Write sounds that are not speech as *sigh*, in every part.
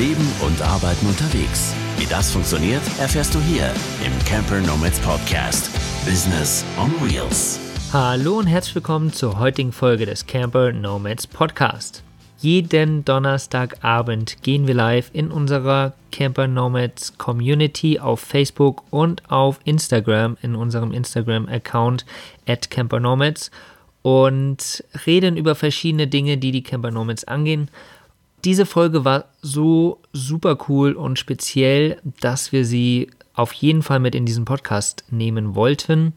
Leben und Arbeiten unterwegs. Wie das funktioniert, erfährst du hier im Camper Nomads Podcast. Business on Wheels. Hallo und herzlich willkommen zur heutigen Folge des Camper Nomads Podcast. Jeden Donnerstagabend gehen wir live in unserer Camper Nomads Community auf Facebook und auf Instagram in unserem Instagram-Account at Camper Nomads und reden über verschiedene Dinge, die die Camper Nomads angehen. Diese Folge war so super cool und speziell, dass wir sie auf jeden Fall mit in diesen Podcast nehmen wollten.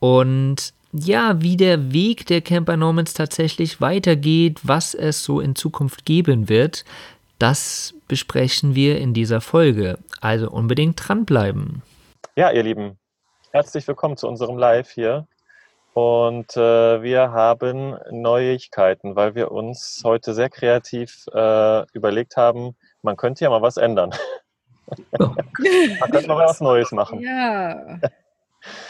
Und ja, wie der Weg der Camper Nomads tatsächlich weitergeht, was es so in Zukunft geben wird, das besprechen wir in dieser Folge. Also unbedingt dranbleiben. Ja, ihr Lieben, herzlich willkommen zu unserem Live hier. Und äh, wir haben Neuigkeiten, weil wir uns heute sehr kreativ äh, überlegt haben, man könnte ja mal was ändern. *laughs* man könnte mal was Neues machen. Ja.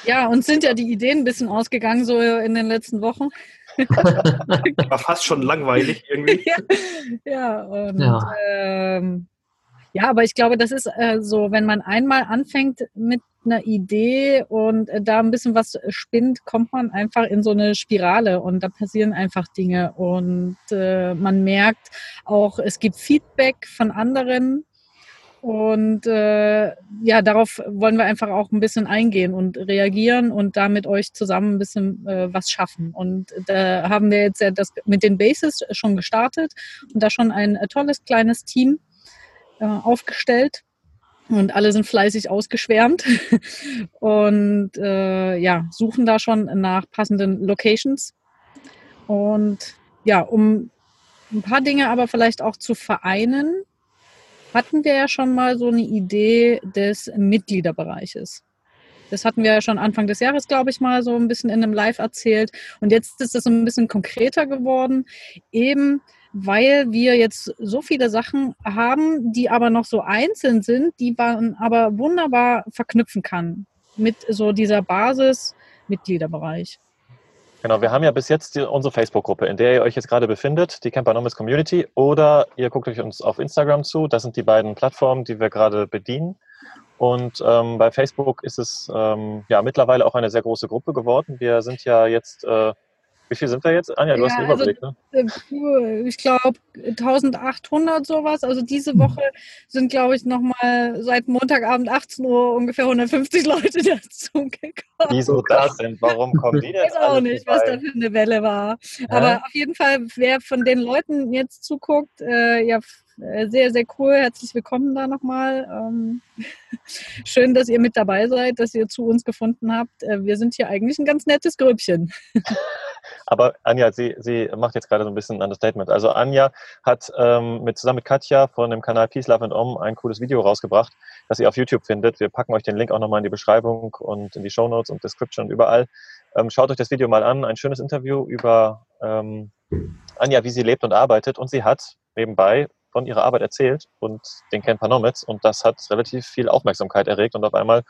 Ja, uns sind ja die Ideen ein bisschen ausgegangen so in den letzten Wochen. *laughs* War fast schon langweilig irgendwie. *laughs* ja, ja, und, ja. Ähm, ja, aber ich glaube, das ist äh, so, wenn man einmal anfängt mit einer Idee und äh, da ein bisschen was spinnt, kommt man einfach in so eine Spirale und da passieren einfach Dinge und äh, man merkt auch, es gibt Feedback von anderen und äh, ja, darauf wollen wir einfach auch ein bisschen eingehen und reagieren und da mit euch zusammen ein bisschen äh, was schaffen. Und da haben wir jetzt ja das mit den Bases schon gestartet und da schon ein äh, tolles kleines Team äh, aufgestellt und alle sind fleißig ausgeschwärmt *laughs* und äh, ja, suchen da schon nach passenden Locations. Und ja, um ein paar Dinge aber vielleicht auch zu vereinen, hatten wir ja schon mal so eine Idee des Mitgliederbereiches. Das hatten wir ja schon Anfang des Jahres, glaube ich, mal so ein bisschen in einem Live erzählt. Und jetzt ist es so ein bisschen konkreter geworden, eben weil wir jetzt so viele Sachen haben, die aber noch so einzeln sind, die man aber wunderbar verknüpfen kann mit so dieser Basis-Mitgliederbereich. Genau, wir haben ja bis jetzt die, unsere Facebook-Gruppe, in der ihr euch jetzt gerade befindet, die Campernomics Community, oder ihr guckt euch uns auf Instagram zu. Das sind die beiden Plattformen, die wir gerade bedienen. Und ähm, bei Facebook ist es ähm, ja mittlerweile auch eine sehr große Gruppe geworden. Wir sind ja jetzt äh, wie viel sind wir jetzt? Anja, du ja, hast einen Überblick, also, ne? Äh, ich glaube 1800 sowas. Also diese. Woche sind, glaube ich, nochmal seit Montagabend 18 Uhr ungefähr 150 Leute *laughs* dazugekommen. Wieso das denn? Warum kommen die *laughs* denn? Ich weiß auch nicht, vorbei? was da für eine Welle war. Aber auf jeden Fall, wer von den Leuten jetzt zuguckt, äh, ja, äh, sehr, sehr cool. Herzlich willkommen da nochmal. Ähm, *laughs* schön, dass ihr mit dabei seid, dass ihr zu uns gefunden habt. Äh, wir sind hier eigentlich ein ganz nettes Grüppchen. Aber Anja, sie, sie macht jetzt gerade so ein bisschen ein Understatement. Also Anja hat ähm, mit, zusammen mit Katja von dem Kanal Peace, Love and Om ein cooles Video rausgebracht, das ihr auf YouTube findet. Wir packen euch den Link auch nochmal in die Beschreibung und in die Show Notes und Description und überall. Ähm, schaut euch das Video mal an. Ein schönes Interview über ähm, Anja, wie sie lebt und arbeitet. Und sie hat nebenbei von ihrer Arbeit erzählt und den Camper Nomads. Und das hat relativ viel Aufmerksamkeit erregt. Und auf einmal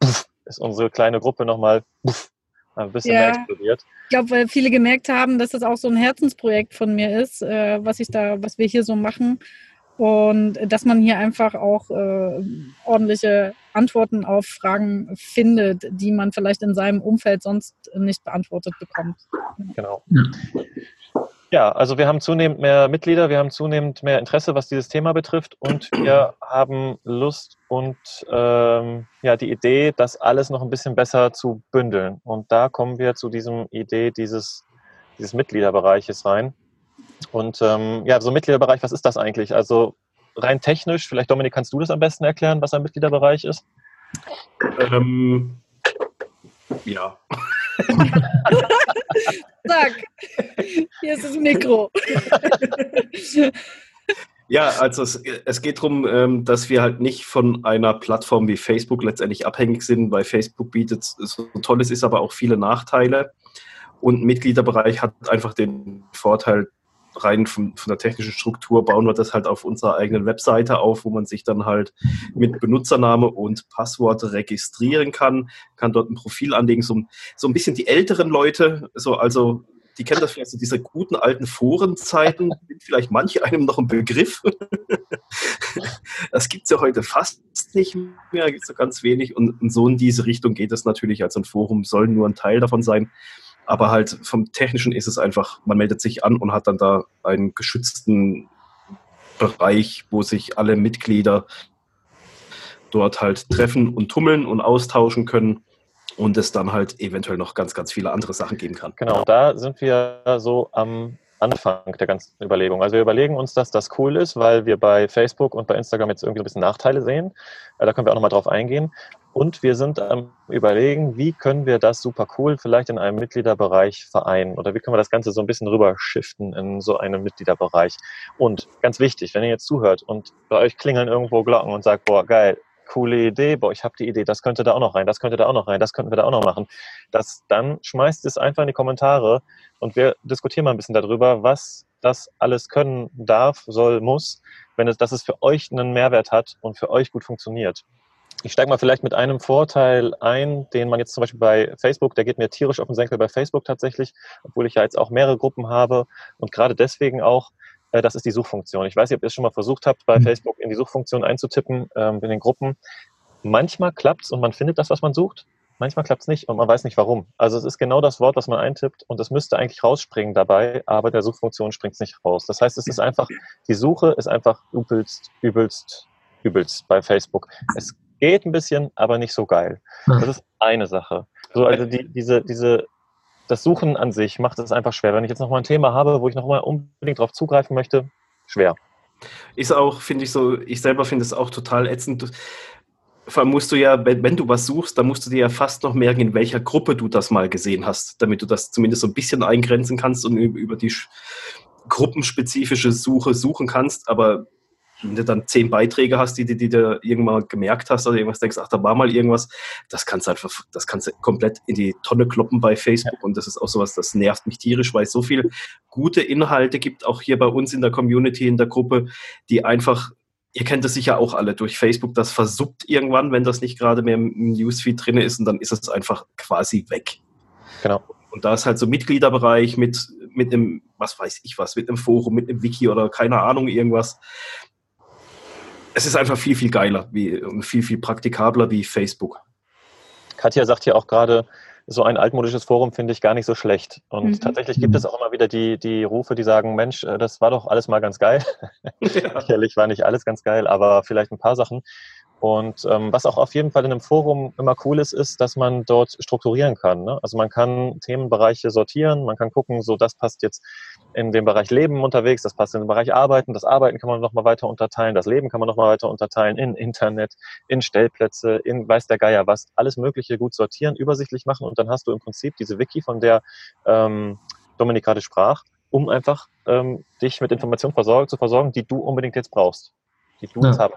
puff, ist unsere kleine Gruppe nochmal puff, ein bisschen ja, mehr explodiert. Ich glaube, weil viele gemerkt haben, dass das auch so ein Herzensprojekt von mir ist, äh, was ich da, was wir hier so machen. Und dass man hier einfach auch äh, ordentliche Antworten auf Fragen findet, die man vielleicht in seinem Umfeld sonst nicht beantwortet bekommt. Genau. Ja, also wir haben zunehmend mehr Mitglieder, wir haben zunehmend mehr Interesse, was dieses Thema betrifft und wir haben Lust und ähm, ja die Idee, das alles noch ein bisschen besser zu bündeln. Und da kommen wir zu diesem Idee dieses, dieses Mitgliederbereiches rein. Und ähm, ja, so Mitgliederbereich, was ist das eigentlich? Also rein technisch, vielleicht Dominik, kannst du das am besten erklären, was ein Mitgliederbereich ist? Ähm, ja. *laughs* Sag, hier ist das Mikro. Ja, also es, es geht darum, ähm, dass wir halt nicht von einer Plattform wie Facebook letztendlich abhängig sind, weil Facebook bietet so tolles ist, aber auch viele Nachteile. Und Mitgliederbereich hat einfach den Vorteil, rein von, von, der technischen Struktur bauen wir das halt auf unserer eigenen Webseite auf, wo man sich dann halt mit Benutzername und Passwort registrieren kann, kann dort ein Profil anlegen, so, so ein bisschen die älteren Leute, so also die kennen das vielleicht so diese guten alten Forenzeiten, *laughs* sind vielleicht manche einem noch ein Begriff. das gibt es ja heute fast nicht mehr, gibt es so ganz wenig. Und, und, so in diese Richtung geht es natürlich. Also ein Forum soll nur ein Teil davon sein. Aber halt vom Technischen ist es einfach, man meldet sich an und hat dann da einen geschützten Bereich, wo sich alle Mitglieder dort halt treffen und tummeln und austauschen können und es dann halt eventuell noch ganz, ganz viele andere Sachen geben kann. Genau, da sind wir so am Anfang der ganzen Überlegung. Also wir überlegen uns, dass das cool ist, weil wir bei Facebook und bei Instagram jetzt irgendwie ein bisschen Nachteile sehen. Äh, da können wir auch nochmal drauf eingehen. Und wir sind am Überlegen, wie können wir das super cool vielleicht in einem Mitgliederbereich vereinen oder wie können wir das Ganze so ein bisschen rüberschiften in so einen Mitgliederbereich. Und ganz wichtig, wenn ihr jetzt zuhört und bei euch klingeln irgendwo Glocken und sagt, boah, geil, coole Idee, boah, ich habe die Idee, das könnte da auch noch rein, das könnte da auch noch rein, das könnten wir da auch noch machen. Das, dann schmeißt es einfach in die Kommentare und wir diskutieren mal ein bisschen darüber, was das alles können darf, soll, muss, wenn es, dass es für euch einen Mehrwert hat und für euch gut funktioniert. Ich steige mal vielleicht mit einem Vorteil ein, den man jetzt zum Beispiel bei Facebook, der geht mir tierisch auf den Senkel bei Facebook tatsächlich, obwohl ich ja jetzt auch mehrere Gruppen habe und gerade deswegen auch, das ist die Suchfunktion. Ich weiß nicht, ob ihr es schon mal versucht habt, bei mhm. Facebook in die Suchfunktion einzutippen, ähm, in den Gruppen. Manchmal klappt es und man findet das, was man sucht. Manchmal klappt es nicht und man weiß nicht warum. Also es ist genau das Wort, was man eintippt und es müsste eigentlich rausspringen dabei, aber der Suchfunktion springt es nicht raus. Das heißt, es ist einfach, die Suche ist einfach übelst, übelst, übelst bei Facebook. Es geht ein bisschen, aber nicht so geil. Das ist eine Sache. So, also die, diese, diese das Suchen an sich macht es einfach schwer. Wenn ich jetzt nochmal ein Thema habe, wo ich nochmal unbedingt darauf zugreifen möchte, schwer. Ist auch, finde ich so, ich selber finde es auch total ätzend. Vor allem musst du ja, wenn, wenn, du was suchst, dann musst du dir ja fast noch merken, in welcher Gruppe du das mal gesehen hast, damit du das zumindest so ein bisschen eingrenzen kannst und über die gruppenspezifische Suche suchen kannst. Aber wenn du dann zehn Beiträge hast, die, die, die du irgendwann gemerkt hast oder irgendwas denkst, ach, da war mal irgendwas, das kannst du einfach, das kannst du komplett in die Tonne kloppen bei Facebook ja. und das ist auch sowas, das nervt mich tierisch, weil es so viel gute Inhalte gibt, auch hier bei uns in der Community, in der Gruppe, die einfach Ihr kennt es sicher auch alle durch Facebook, das versuppt irgendwann, wenn das nicht gerade mehr im Newsfeed drin ist und dann ist es einfach quasi weg. Genau. Und da ist halt so Mitgliederbereich mit, mit einem, was weiß ich was, mit einem Forum, mit einem Wiki oder keine Ahnung, irgendwas es ist einfach viel, viel geiler wie, und viel, viel praktikabler wie Facebook. Katja sagt ja auch gerade, so ein altmodisches Forum finde ich gar nicht so schlecht. Und mhm. tatsächlich gibt es auch immer wieder die, die Rufe, die sagen, Mensch, äh, das war doch alles mal ganz geil. *laughs* Ja. Sicherlich war nicht alles ganz geil, aber vielleicht ein paar Sachen. Und ähm, was auch auf jeden Fall in einem Forum immer cool ist, ist, dass man dort strukturieren kann. Ne? Also man kann Themenbereiche sortieren, man kann gucken, so das passt jetzt in den Bereich Leben unterwegs, das passt in den Bereich Arbeiten, das Arbeiten kann man nochmal weiter unterteilen, das Leben kann man nochmal weiter unterteilen in Internet, in Stellplätze, in weiß der Geier was, alles Mögliche gut sortieren, übersichtlich machen und dann hast du im Prinzip diese Wiki, von der ähm, Dominik gerade sprach, um einfach ähm, dich mit Informationen versorgen, zu versorgen, die du unbedingt jetzt brauchst, die du ja. jetzt haben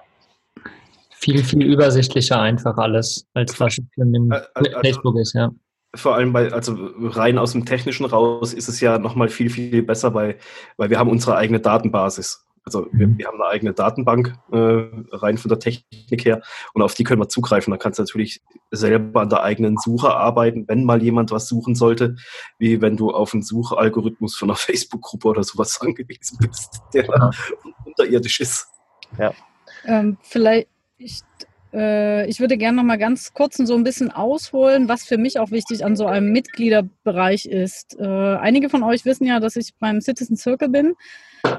viel, viel übersichtlicher einfach alles, als was in also, Facebook ist, ja. Vor allem bei, also rein aus dem Technischen raus ist es ja nochmal viel, viel besser, weil, weil wir haben unsere eigene Datenbasis. Also wir, mhm. wir haben eine eigene Datenbank äh, rein von der Technik her und auf die können wir zugreifen. Da kannst du natürlich selber an der eigenen Suche arbeiten, wenn mal jemand was suchen sollte, wie wenn du auf einen Suchalgorithmus von einer *laughs* Facebook-Gruppe oder sowas angewiesen bist, der ja. *laughs* unterirdisch ist. Ja. Ähm, vielleicht, ich, äh, ich würde gerne noch mal ganz kurz so ein bisschen ausholen, was für mich auch wichtig an so einem Mitgliederbereich ist. Äh, einige von euch wissen ja, dass ich beim Citizen Circle bin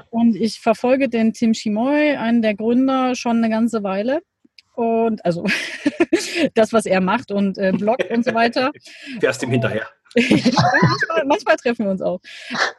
und ich verfolge den Tim Chimoy, einen der Gründer, schon eine ganze Weile. Und also *laughs* das, was er macht und äh, bloggt und so weiter. Fährst ihm hinterher manchmal, manchmal, treffen wir uns auch.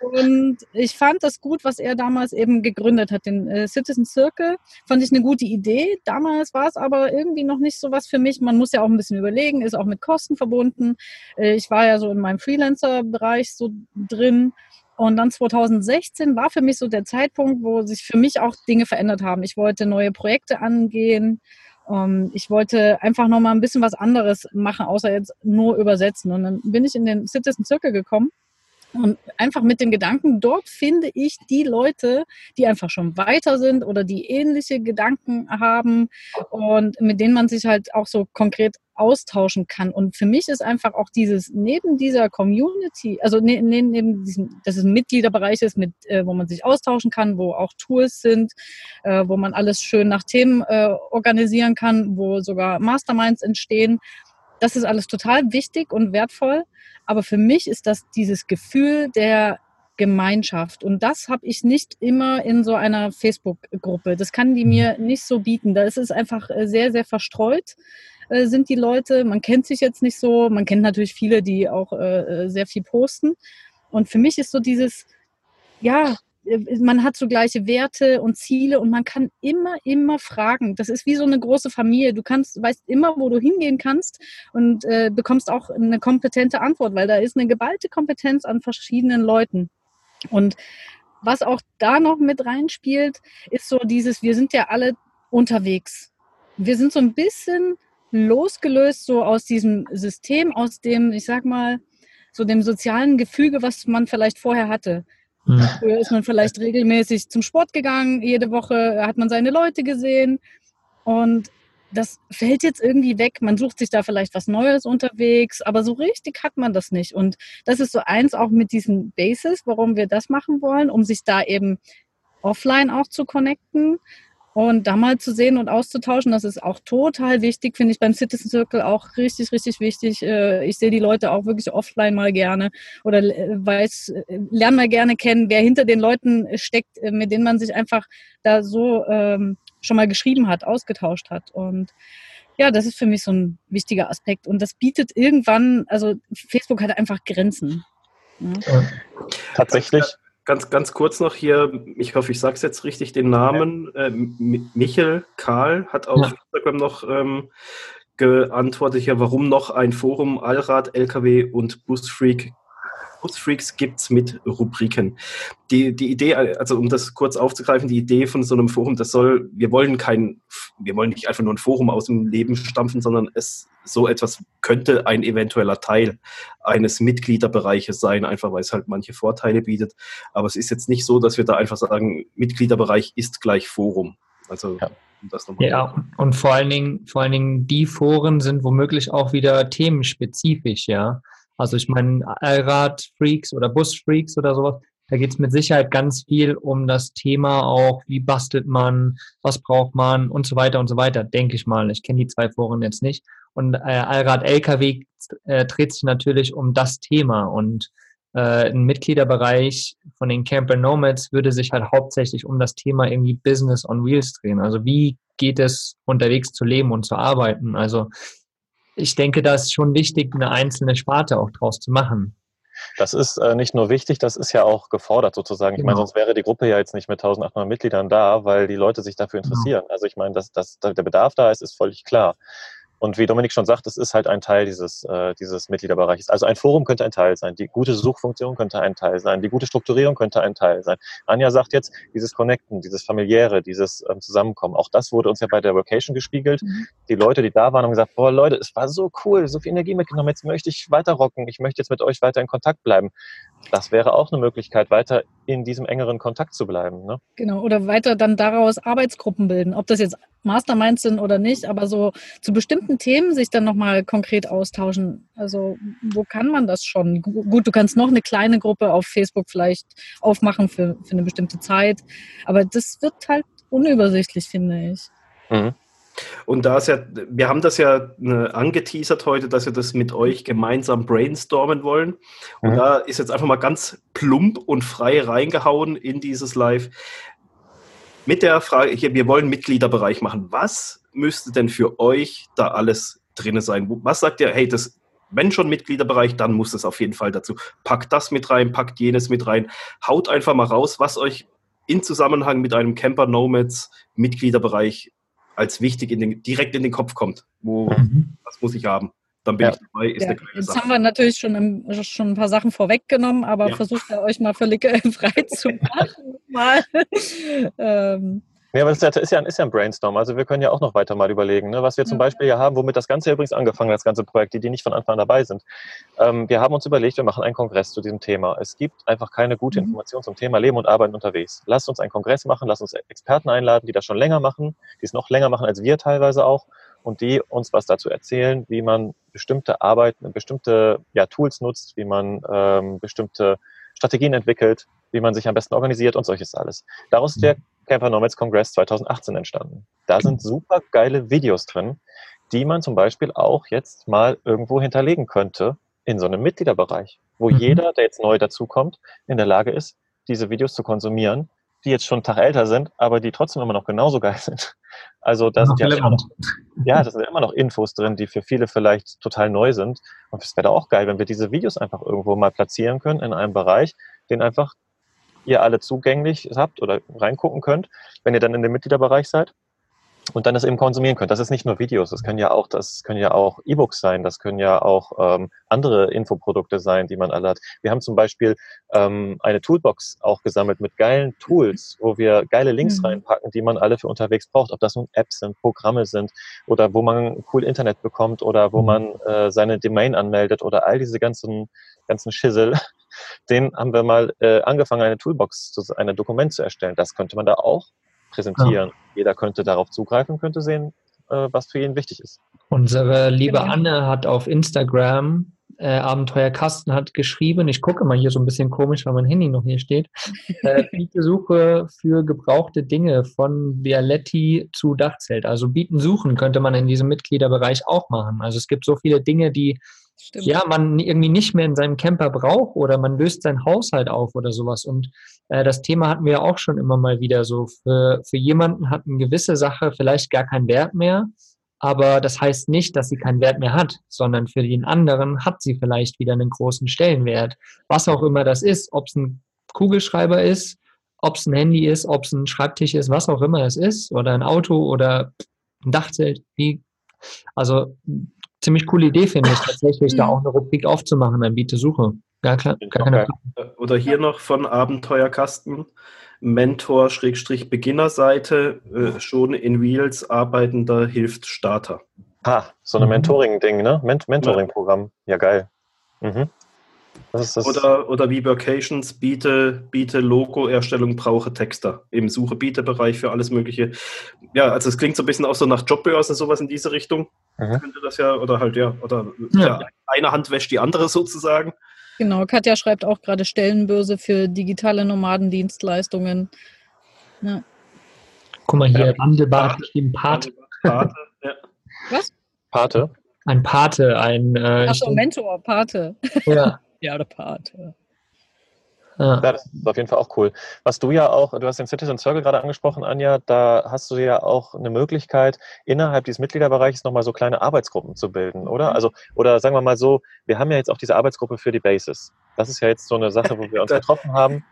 Und ich fand das gut, was er damals eben gegründet hat, den äh, Citizen Circle. Fand ich eine gute Idee. Damals war es aber irgendwie noch nicht so was für mich. Man muss ja auch ein bisschen überlegen, ist auch mit Kosten verbunden. Äh, ich war ja so in meinem Freelancer-Bereich so drin. Und dann 2016 war für mich so der Zeitpunkt, wo sich für mich auch Dinge verändert haben. Ich wollte neue Projekte angehen. Ähm, ich wollte einfach noch mal ein bisschen was anderes machen, außer jetzt nur übersetzen. Und dann bin ich in den Citizen Circle gekommen Und einfach mit dem Gedanken, dort finde ich die Leute, die einfach schon weiter sind oder die ähnliche Gedanken haben und mit denen man sich halt auch so konkret austauschen kann. Und für mich ist einfach auch dieses neben dieser Community, also ne, ne, neben diesem, dass es ein Mitgliederbereich ist, mit, äh, wo man sich austauschen kann, wo auch Tools sind, äh, wo man alles schön nach Themen äh, organisieren kann, wo sogar Masterminds entstehen. Das ist alles total wichtig und wertvoll. Aber für mich ist das dieses Gefühl der Gemeinschaft. Und das habe ich nicht immer in so einer Facebook-Gruppe. Das kann die mir nicht so bieten. Da ist es einfach äh, sehr, sehr verstreut äh, sind die Leute. Man kennt sich jetzt nicht so. Man kennt natürlich viele, die auch äh, sehr viel posten. Und für mich ist so dieses, ja, man hat so gleiche Werte und Ziele und man kann immer, immer fragen. Das ist wie so eine große Familie. Du kannst, weißt immer, wo du hingehen kannst und äh, bekommst auch eine kompetente Antwort, weil da ist eine geballte Kompetenz an verschiedenen Leuten. Und was auch da noch mit reinspielt, ist so dieses, wir sind ja alle unterwegs. Wir sind so ein bisschen losgelöst so aus diesem System, aus dem, ich sag mal, so dem sozialen Gefüge, was man vielleicht vorher hatte. Mhm. Früher ist man vielleicht regelmäßig zum Sport gegangen, jede Woche hat man seine Leute gesehen und das fällt jetzt irgendwie weg. Man sucht sich da vielleicht was Neues unterwegs, aber so richtig hat man das nicht. Und das ist so eins auch mit diesen Bases, warum wir das machen wollen, um sich da eben offline auch zu connecten, und da mal zu sehen und auszutauschen, das ist auch total wichtig, finde ich beim Citizen Circle auch richtig, richtig wichtig. Äh, ich sehe die Leute auch wirklich offline mal gerne oder äh, weiß, äh, lerne mal gerne kennen, wer hinter den Leuten steckt, mit denen man sich einfach da so ähm, schon mal geschrieben hat, ausgetauscht hat. Und ja, das ist für mich so ein wichtiger Aspekt. Und das bietet irgendwann, also Facebook hat einfach Grenzen. Ja. Tatsächlich Ganz, ganz kurz noch hier, ich hoffe, ich sage es jetzt richtig, den Namen. Äh, Michel Karl hat auf ja. Instagram noch ähm, geantwortet, ja, warum noch ein Forum Allrad, LKW und Busfreak Busfreaks gibt es mit Rubriken. Die, die Idee, also um das kurz aufzugreifen, die Idee von so einem Forum, das soll, wir wollen kein, wir wollen nicht einfach nur ein Forum aus dem Leben stampfen, sondern es so etwas könnte ein eventueller Teil eines Mitgliederbereiches sein, einfach weil es halt manche Vorteile bietet. Aber es ist jetzt nicht so, dass wir da einfach sagen, Mitgliederbereich ist gleich Forum. Also ja. Ja, und vor allen Dingen, vor allen Dingen die Foren sind womöglich auch wieder themenspezifisch, ja. Also ich meine, Allrad-Freaks oder Bus-Freaks oder sowas, da geht es mit Sicherheit ganz viel um das Thema auch, wie bastelt man, was braucht man und so weiter und so weiter, denke ich mal. Ich kenne die zwei Foren jetzt nicht. Und äh, Allrad-LKW äh, dreht sich natürlich um das Thema und äh, ein Mitgliederbereich von den Camper Nomads würde sich halt hauptsächlich um das Thema irgendwie Business on Wheels drehen. Also wie geht es unterwegs zu leben und zu arbeiten? Also ich denke, da ist schon wichtig, eine einzelne Sparte auch draus zu machen. Das ist äh, nicht nur wichtig, das ist ja auch gefordert sozusagen. Ich genau. meine, sonst wäre die Gruppe ja jetzt nicht mit 1800 Mitgliedern da, weil die Leute sich dafür genau. interessieren. Genau. Also ich meine, dass, dass der Bedarf da ist, ist völlig klar. Und wie Dominik schon sagt, es ist halt ein Teil dieses, äh, dieses Mitgliederbereiches. Also ein Forum könnte ein Teil sein, die gute Suchfunktion könnte ein Teil sein, die gute Strukturierung könnte ein Teil sein. Anja sagt jetzt, dieses Connecten, dieses familiäre, dieses ähm, Zusammenkommen, auch das wurde uns ja bei der Vocation gespiegelt. Mhm. Die Leute, die da waren, haben gesagt, boah Leute, es war so cool, so viel Energie mitgenommen, jetzt möchte ich weiter rocken, ich möchte jetzt mit euch weiter in Kontakt bleiben. Das wäre auch eine Möglichkeit, weiter in diesem engeren Kontakt zu bleiben. Ne? Genau, oder weiter dann daraus Arbeitsgruppen bilden. Ob das jetzt Masterminds sind oder nicht, aber so zu bestimmten Themen sich dann nochmal konkret austauschen. Also wo kann man das schon? Gut, du kannst noch eine kleine Gruppe auf Facebook vielleicht aufmachen für, für eine bestimmte Zeit, aber das wird halt unübersichtlich, finde ich. Mhm. Und da ist ja, wir haben das ja äh, angeteasert heute, dass wir das mit euch gemeinsam brainstormen wollen. Und mhm. da ist jetzt einfach mal ganz plump und frei reingehauen in dieses Live. Mit der Frage, hier, wir wollen Mitgliederbereich machen. Was müsste denn für euch da alles drin sein? Was sagt ihr, hey, das, wenn schon Mitgliederbereich, dann muss das auf jeden Fall dazu. Packt das mit rein, packt jenes mit rein. Haut einfach mal raus, was euch in Zusammenhang mit einem Camper Nomads Mitgliederbereich als wichtig in den, direkt in den Kopf kommt. Wo, mhm. Was muss ich haben? Dann bin ja. ich dabei. Ist ja. eine Jetzt Sache. haben wir natürlich schon, im, schon ein paar Sachen vorweggenommen, aber ja. versucht ihr euch mal völlig *laughs* frei zu *laughs* machen. mal. ähm, Ja, aber das ist ja, ist, ja, ist ja ein Brainstorm. Also wir können ja auch noch weiter mal überlegen, ne? was wir zum ja. Beispiel ja haben, womit das Ganze übrigens angefangen hat, das ganze Projekt, die, die nicht von Anfang an dabei sind. Ähm, wir haben uns überlegt, wir machen einen Kongress zu diesem Thema. Es gibt einfach keine gute mhm. Information zum Thema Leben und Arbeiten unterwegs. Lasst uns einen Kongress machen, lasst uns Experten einladen, die das schon länger machen, die es noch länger machen als wir teilweise auch und die uns was dazu erzählen, wie man bestimmte Arbeiten, bestimmte ja, Tools nutzt, wie man ähm, bestimmte Strategien entwickelt, wie man sich am besten organisiert und solches alles. Daraus ist der mhm. Camper Nomads Congress 2018 entstanden. Da sind super geile Videos drin, die man zum Beispiel auch jetzt mal irgendwo hinterlegen könnte in so einem Mitgliederbereich, wo mhm. jeder, der jetzt neu dazukommt, in der Lage ist, diese Videos zu konsumieren, die jetzt schon einen Tag älter sind, aber die trotzdem immer noch genauso geil sind. Also da sind ja, immer noch, ja, das sind immer noch Infos drin, die für viele vielleicht total neu sind. Und es wäre auch geil, wenn wir diese Videos einfach irgendwo mal platzieren können in einem Bereich, den einfach ihr alle zugänglich habt oder reingucken könnt, wenn ihr dann in dem Mitgliederbereich seid und dann das eben konsumieren könnt. Das ist nicht nur Videos, das können ja auch, das können ja auch E-Books sein, das können ja auch ähm, andere Infoprodukte sein, die man alle hat. Wir haben zum Beispiel ähm, eine Toolbox auch gesammelt mit geilen Tools, wo wir geile Links mhm. reinpacken, die man alle für unterwegs braucht. Ob das nun Apps sind, Programme sind oder wo man cool Internet bekommt oder wo mhm. man äh, seine Domain anmeldet oder all diese ganzen ganzen Schissel, *laughs* den haben wir mal äh, angefangen, eine Toolbox, zu, ein Dokument zu erstellen. Das könnte man da auch präsentieren. Ja. Jeder könnte darauf zugreifen, könnte sehen, äh, was für ihn wichtig ist. Unsere liebe genau. Anne hat auf Instagram äh, Abenteuerkasten hat geschrieben, ich gucke mal hier so ein bisschen komisch, weil mein Handy noch hier steht, *laughs* äh, biete Suche für gebrauchte Dinge von Vialetti zu Dachzelt. Also bieten suchen könnte man in diesem Mitgliederbereich auch machen. Also es gibt so viele Dinge, die Stimmt. ja, man irgendwie nicht mehr in seinem Camper braucht oder man löst sein Haushalt auf oder sowas. Und äh, das Thema hatten wir ja auch schon immer mal wieder so. Für, für jemanden hat eine gewisse Sache vielleicht gar keinen Wert mehr, aber das heißt nicht, dass sie keinen Wert mehr hat, sondern für den anderen hat sie vielleicht wieder einen großen Stellenwert. Was auch immer das ist, ob es ein Kugelschreiber ist, ob es ein Handy ist, ob es ein Schreibtisch ist, was auch immer es ist, oder ein Auto oder ein Dachzelt, wie also ziemlich coole Idee, finde ich, tatsächlich da auch eine Rubrik aufzumachen, ein Bietesuche. Ja, klar, gar keine Frage. Oder hier noch von Abenteuerkasten. Mentor-Beginnerseite, äh, schon in Wheels arbeitender hilft Starter. Ah, so ein mhm. Mentoring-Ding, ne? Ment Mentoring-Programm. Ja, geil. Mhm. Oder, oder wie Vacations, biete, biete Logo-Erstellung, brauche Texter im Suche-Biete-Bereich für alles Mögliche. Ja, also es klingt so ein bisschen auch so nach Jobbörsen, sowas in diese Richtung. Mhm. Könnte das ja, oder halt ja, oder ja. ja. eine Hand wäscht die andere sozusagen. Genau, Katja schreibt auch gerade Stellenbörse für digitale Nomadendienstleistungen. Ja. Guck mal hier, ja. wandelbar geschrieben Pate. Pate ja. Was? Pate? Ein Pate, ein. Äh, Achso, Mentor, Pate. Ja. *laughs* Ja, der Pate. Ja. das ist auf jeden Fall auch cool. Was du ja auch, du hast den Citizen Circle gerade angesprochen, Anja, da hast du ja auch eine Möglichkeit, innerhalb dieses Mitgliederbereichs nochmal so kleine Arbeitsgruppen zu bilden, oder? Mhm. Also, oder sagen wir mal so, wir haben ja jetzt auch diese Arbeitsgruppe für die Basis. Das ist ja jetzt so eine Sache, wo wir uns *laughs* getroffen haben.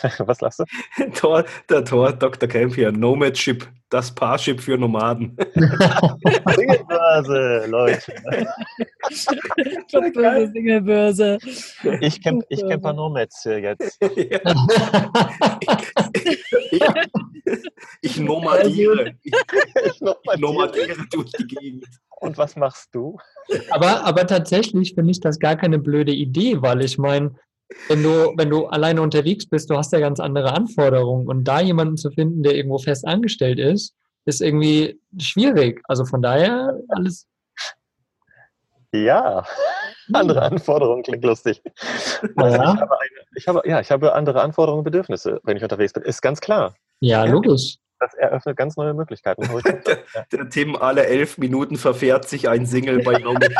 *laughs* Was lachst du? *laughs* Tor, der Tor, Dr. Camp hier, Nomadship, das Parship für Nomaden. Singlebörse, Leute. *laughs* Jobbörse, Singlebörse. Ich camp, ich camper Nomads hier jetzt. Ja. ich, ich, nomadiere. Ich, ich nomadiere durch die Gegend. Und was machst du? Aber, aber tatsächlich finde ich das gar keine blöde Idee, weil ich meine, wenn du, wenn du alleine unterwegs bist, du hast ja ganz andere Anforderungen. Und da jemanden zu finden, der irgendwo fest angestellt ist, ist irgendwie schwierig. Also von daher alles. Ja, andere Anforderungen klingt lustig. Also ja. Ich, habe eine, ich, habe, ja, ich habe andere Anforderungen und Bedürfnisse, wenn ich unterwegs bin. Ist ganz klar. Ja, logisch. Das eröffnet ganz neue Möglichkeiten. *laughs* der, der Tim alle elf Minuten verfährt sich ein Single bei *laughs* *laughs* Nomad.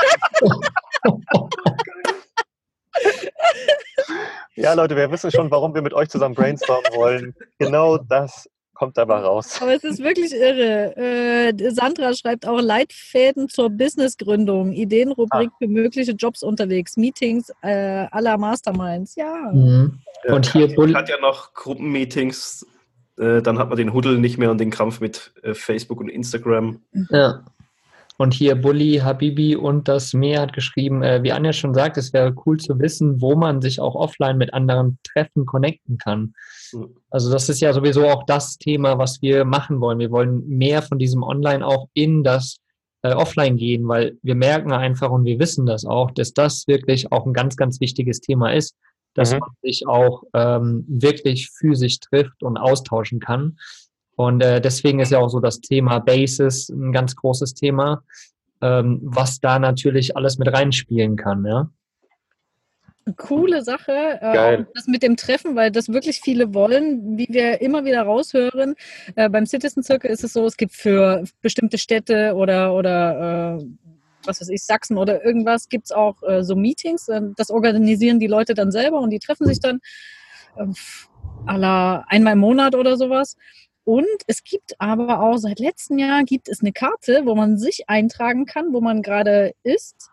Ja, Leute, wir wissen schon, warum wir mit euch zusammen brainstormen wollen. Genau das kommt dabei raus. Aber es ist wirklich irre. Äh, Sandra schreibt auch Leitfäden zur Businessgründung, Ideenrubrik ah. für mögliche Jobs unterwegs, Meetings äh, aller Masterminds. Ja. Mhm. Und hier hat, hat ja noch Gruppenmeetings. Äh, dann hat man den Huddel nicht mehr und den Krampf mit äh, Facebook und Instagram. Ja. Und hier Bully, Habibi und das Meer hat geschrieben, äh, wie Anja schon sagt, es wäre cool zu wissen, wo man sich auch offline mit anderen Treffen connecten kann. Also das ist ja sowieso auch das Thema, was wir machen wollen. Wir wollen mehr von diesem Online auch in das äh, Offline gehen, weil wir merken einfach und wir wissen das auch, dass das wirklich auch ein ganz, ganz wichtiges Thema ist, dass mhm. man sich auch ähm, wirklich physisch trifft und austauschen kann. Und äh, deswegen ist ja auch so das Thema Basis ein ganz großes Thema, ähm, was da natürlich alles mit reinspielen kann. Ja? coole Sache, äh, das mit dem Treffen, weil das wirklich viele wollen, wie wir immer wieder raushören. Äh, beim Citizen Circle ist es so, es gibt für bestimmte Städte oder, oder äh, was weiß ich, Sachsen oder irgendwas, gibt es auch äh, so Meetings. Äh, das organisieren die Leute dann selber und die treffen sich dann äh, aller einmal im Monat oder sowas. Und es gibt aber auch seit letztem Jahr gibt es eine Karte, wo man sich eintragen kann, wo man gerade ist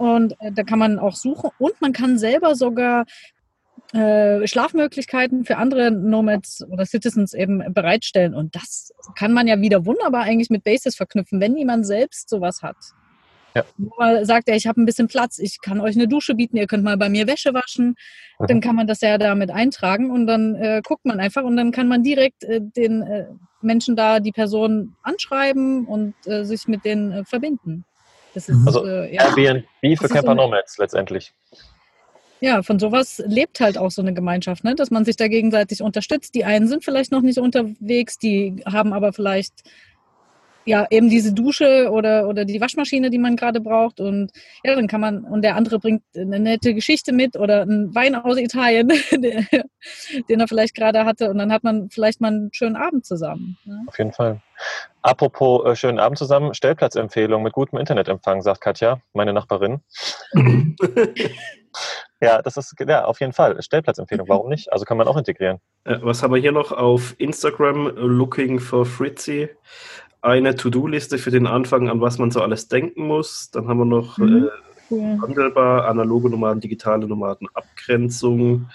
und äh, da kann man auch suchen und man kann selber sogar äh, Schlafmöglichkeiten für andere Nomads oder Citizens eben bereitstellen. Und das kann man ja wieder wunderbar eigentlich mit Basis verknüpfen, wenn jemand selbst sowas hat. Ja. Nur sagt er, ich habe ein bisschen Platz, ich kann euch eine Dusche bieten, ihr könnt mal bei mir Wäsche waschen. Mhm. Dann kann man das ja damit eintragen und dann äh, guckt man einfach und dann kann man direkt äh, den äh, Menschen da die Person anschreiben und äh, sich mit denen äh, verbinden. Das ist, also äh, ja, Airbnb für Camper Nomads letztendlich. Ja, von sowas lebt halt auch so eine Gemeinschaft, ne? dass man sich da gegenseitig unterstützt. Die einen sind vielleicht noch nicht unterwegs, die haben aber vielleicht ja, eben diese Dusche oder, oder die Waschmaschine, die man gerade braucht. Und ja, dann kann man, und der andere bringt eine nette Geschichte mit oder einen Wein aus Italien, *laughs* den er vielleicht gerade hatte. Und dann hat man vielleicht mal einen schönen Abend zusammen. Ne? Auf jeden Fall. Apropos äh, schönen Abend zusammen, Stellplatzempfehlung mit gutem Internetempfang, sagt Katja, meine Nachbarin. *laughs* ja, das ist ja auf jeden Fall Stellplatzempfehlung. Warum nicht? Also kann man auch integrieren. Äh, was haben wir hier noch auf Instagram? Looking for Fritzy eine To-Do-Liste für den Anfang, an was man so alles denken muss. Dann haben wir noch mhm. äh, wandelbar, analoge Nomaden, digitale Nomaden, Abgrenzung,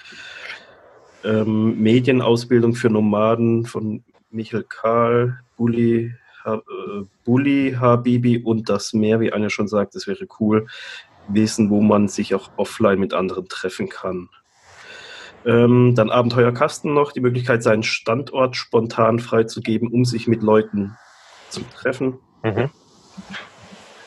ähm, Medienausbildung für Nomaden von Michael Karl, Bulli, ha, äh, Bulli, Habibi und das Meer, wie Anja schon sagt, das wäre cool. Wissen, wo man sich auch offline mit anderen treffen kann. Ähm, dann Abenteuerkasten noch, die Möglichkeit, seinen Standort spontan freizugeben, um sich mit Leuten zum Treffen. Mhm.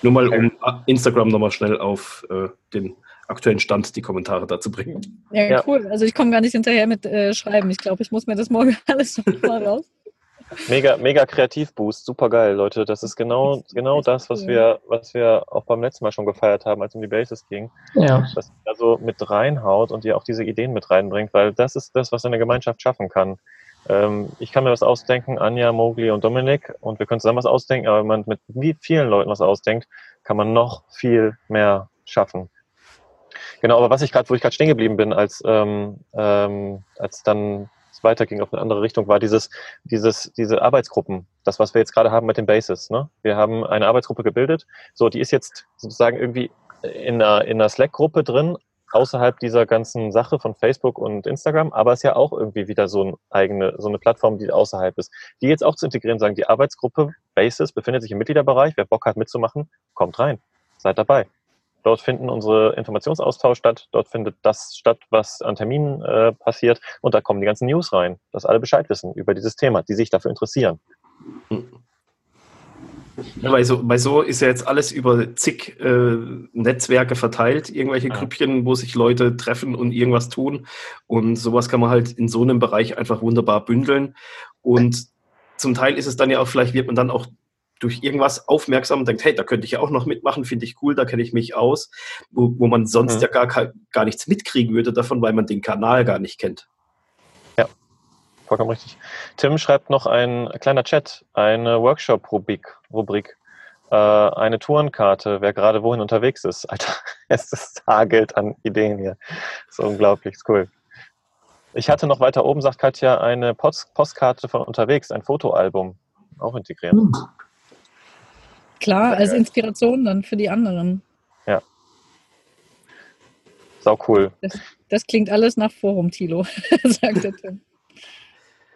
Nur mal, um Instagram nochmal schnell auf äh, den aktuellen Stand die Kommentare dazu bringen. Ja, ja. cool. Also ich komme gar nicht hinterher mit äh, Schreiben. Ich glaube, ich muss mir das morgen *laughs* alles mal raus. Mega, mega Kreativboost, super geil, Leute. Das ist genau, genau das, was wir, was wir auch beim letzten Mal schon gefeiert haben, als es um die Basis ging. Ja. Dass ihr da so mit reinhaut und ihr auch diese Ideen mit reinbringt, weil das ist das, was eine Gemeinschaft schaffen kann. Ähm, ich kann mir was ausdenken, Anja, Mowgli und Dominik, und wir können zusammen was ausdenken, aber wenn man mit wie vielen Leuten was ausdenkt, kann man noch viel mehr schaffen. Genau, aber was ich gerade, wo ich gerade stehen geblieben bin, als, ähm, ähm, als dann es weiterging auf eine andere Richtung, war dieses, dieses, diese Arbeitsgruppen, das, was wir jetzt gerade haben mit den Bases. Ne? Wir haben eine Arbeitsgruppe gebildet, so, die ist jetzt sozusagen irgendwie in einer, in einer Slack-Gruppe drin, außerhalb dieser ganzen Sache von Facebook und Instagram, aber es ist ja auch irgendwie wieder so eine eigene, so eine Plattform, die außerhalb ist. Die jetzt auch zu integrieren, sagen, die Arbeitsgruppe Basis befindet sich im Mitgliederbereich. Wer Bock hat mitzumachen, kommt rein. Seid dabei. Dort finden unsere Informationsaustausch statt. Dort findet das statt, was an Terminen äh, passiert. Und da kommen die ganzen News rein, dass alle Bescheid wissen über dieses Thema, die sich dafür interessieren. Mhm. Ja, weil, so, weil so ist ja jetzt alles über zig äh, Netzwerke verteilt, irgendwelche ja. Grüppchen, wo sich Leute treffen und irgendwas tun. Und sowas kann man halt in so einem Bereich einfach wunderbar bündeln. Und zum Teil ist es dann ja auch, vielleicht wird man dann auch durch irgendwas aufmerksam und denkt, hey, da könnte ich ja auch noch mitmachen, finde ich cool, da kenne ich mich aus, wo, wo man sonst mhm. ja gar, gar nichts mitkriegen würde davon, weil man den Kanal gar nicht kennt vollkommen richtig. Tim schreibt noch ein kleiner Chat, eine Workshop-Rubrik, Rubrik, äh, eine Tourenkarte, wer gerade wohin unterwegs ist. *laughs* Alter, es ist hagelt an Ideen hier. Das ist unglaublich, ist cool. Ich hatte noch weiter oben, sagt Katja, eine Post Postkarte von unterwegs, ein Fotoalbum. Auch integrieren. Hm. Klar, als Inspiration dann für die anderen. Ja. Sau cool. Das, das klingt alles nach Forum, Tilo, *laughs* sagt der Tim.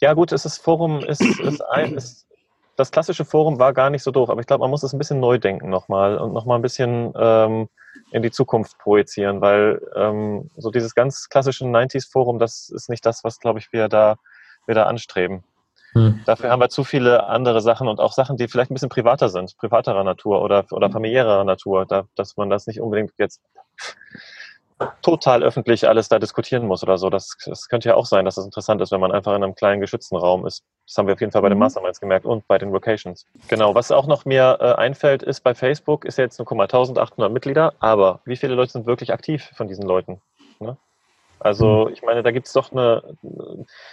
Ja, gut, es ist Forum, ist, ist, ein, *clears throat* ist das klassische Forum war gar nicht so doof, aber ich glaube, man muss es ein bisschen neu denken nochmal und nochmal ein bisschen ähm, in die Zukunft projizieren, weil ähm, so dieses ganz klassische 90s-Forum, das ist nicht das, was, glaube ich, wir da, wir da anstreben. Hm. Dafür haben wir zu viele andere Sachen und auch Sachen, die vielleicht ein bisschen privater sind, privaterer Natur oder, oder familiärer Natur, da, dass man das nicht unbedingt jetzt total öffentlich alles da diskutieren muss oder so. Das, das könnte ja auch sein, dass das interessant ist, wenn man einfach in einem kleinen geschützten Raum ist. Das haben wir auf jeden Fall bei den mhm. Masterminds gemerkt und bei den Vocations. Genau, was auch noch mir äh, einfällt, ist bei Facebook ist jetzt, guck mal, 1800 Mitglieder, aber wie viele Leute sind wirklich aktiv von diesen Leuten? Ne? Also mhm. ich meine, da gibt es doch eine,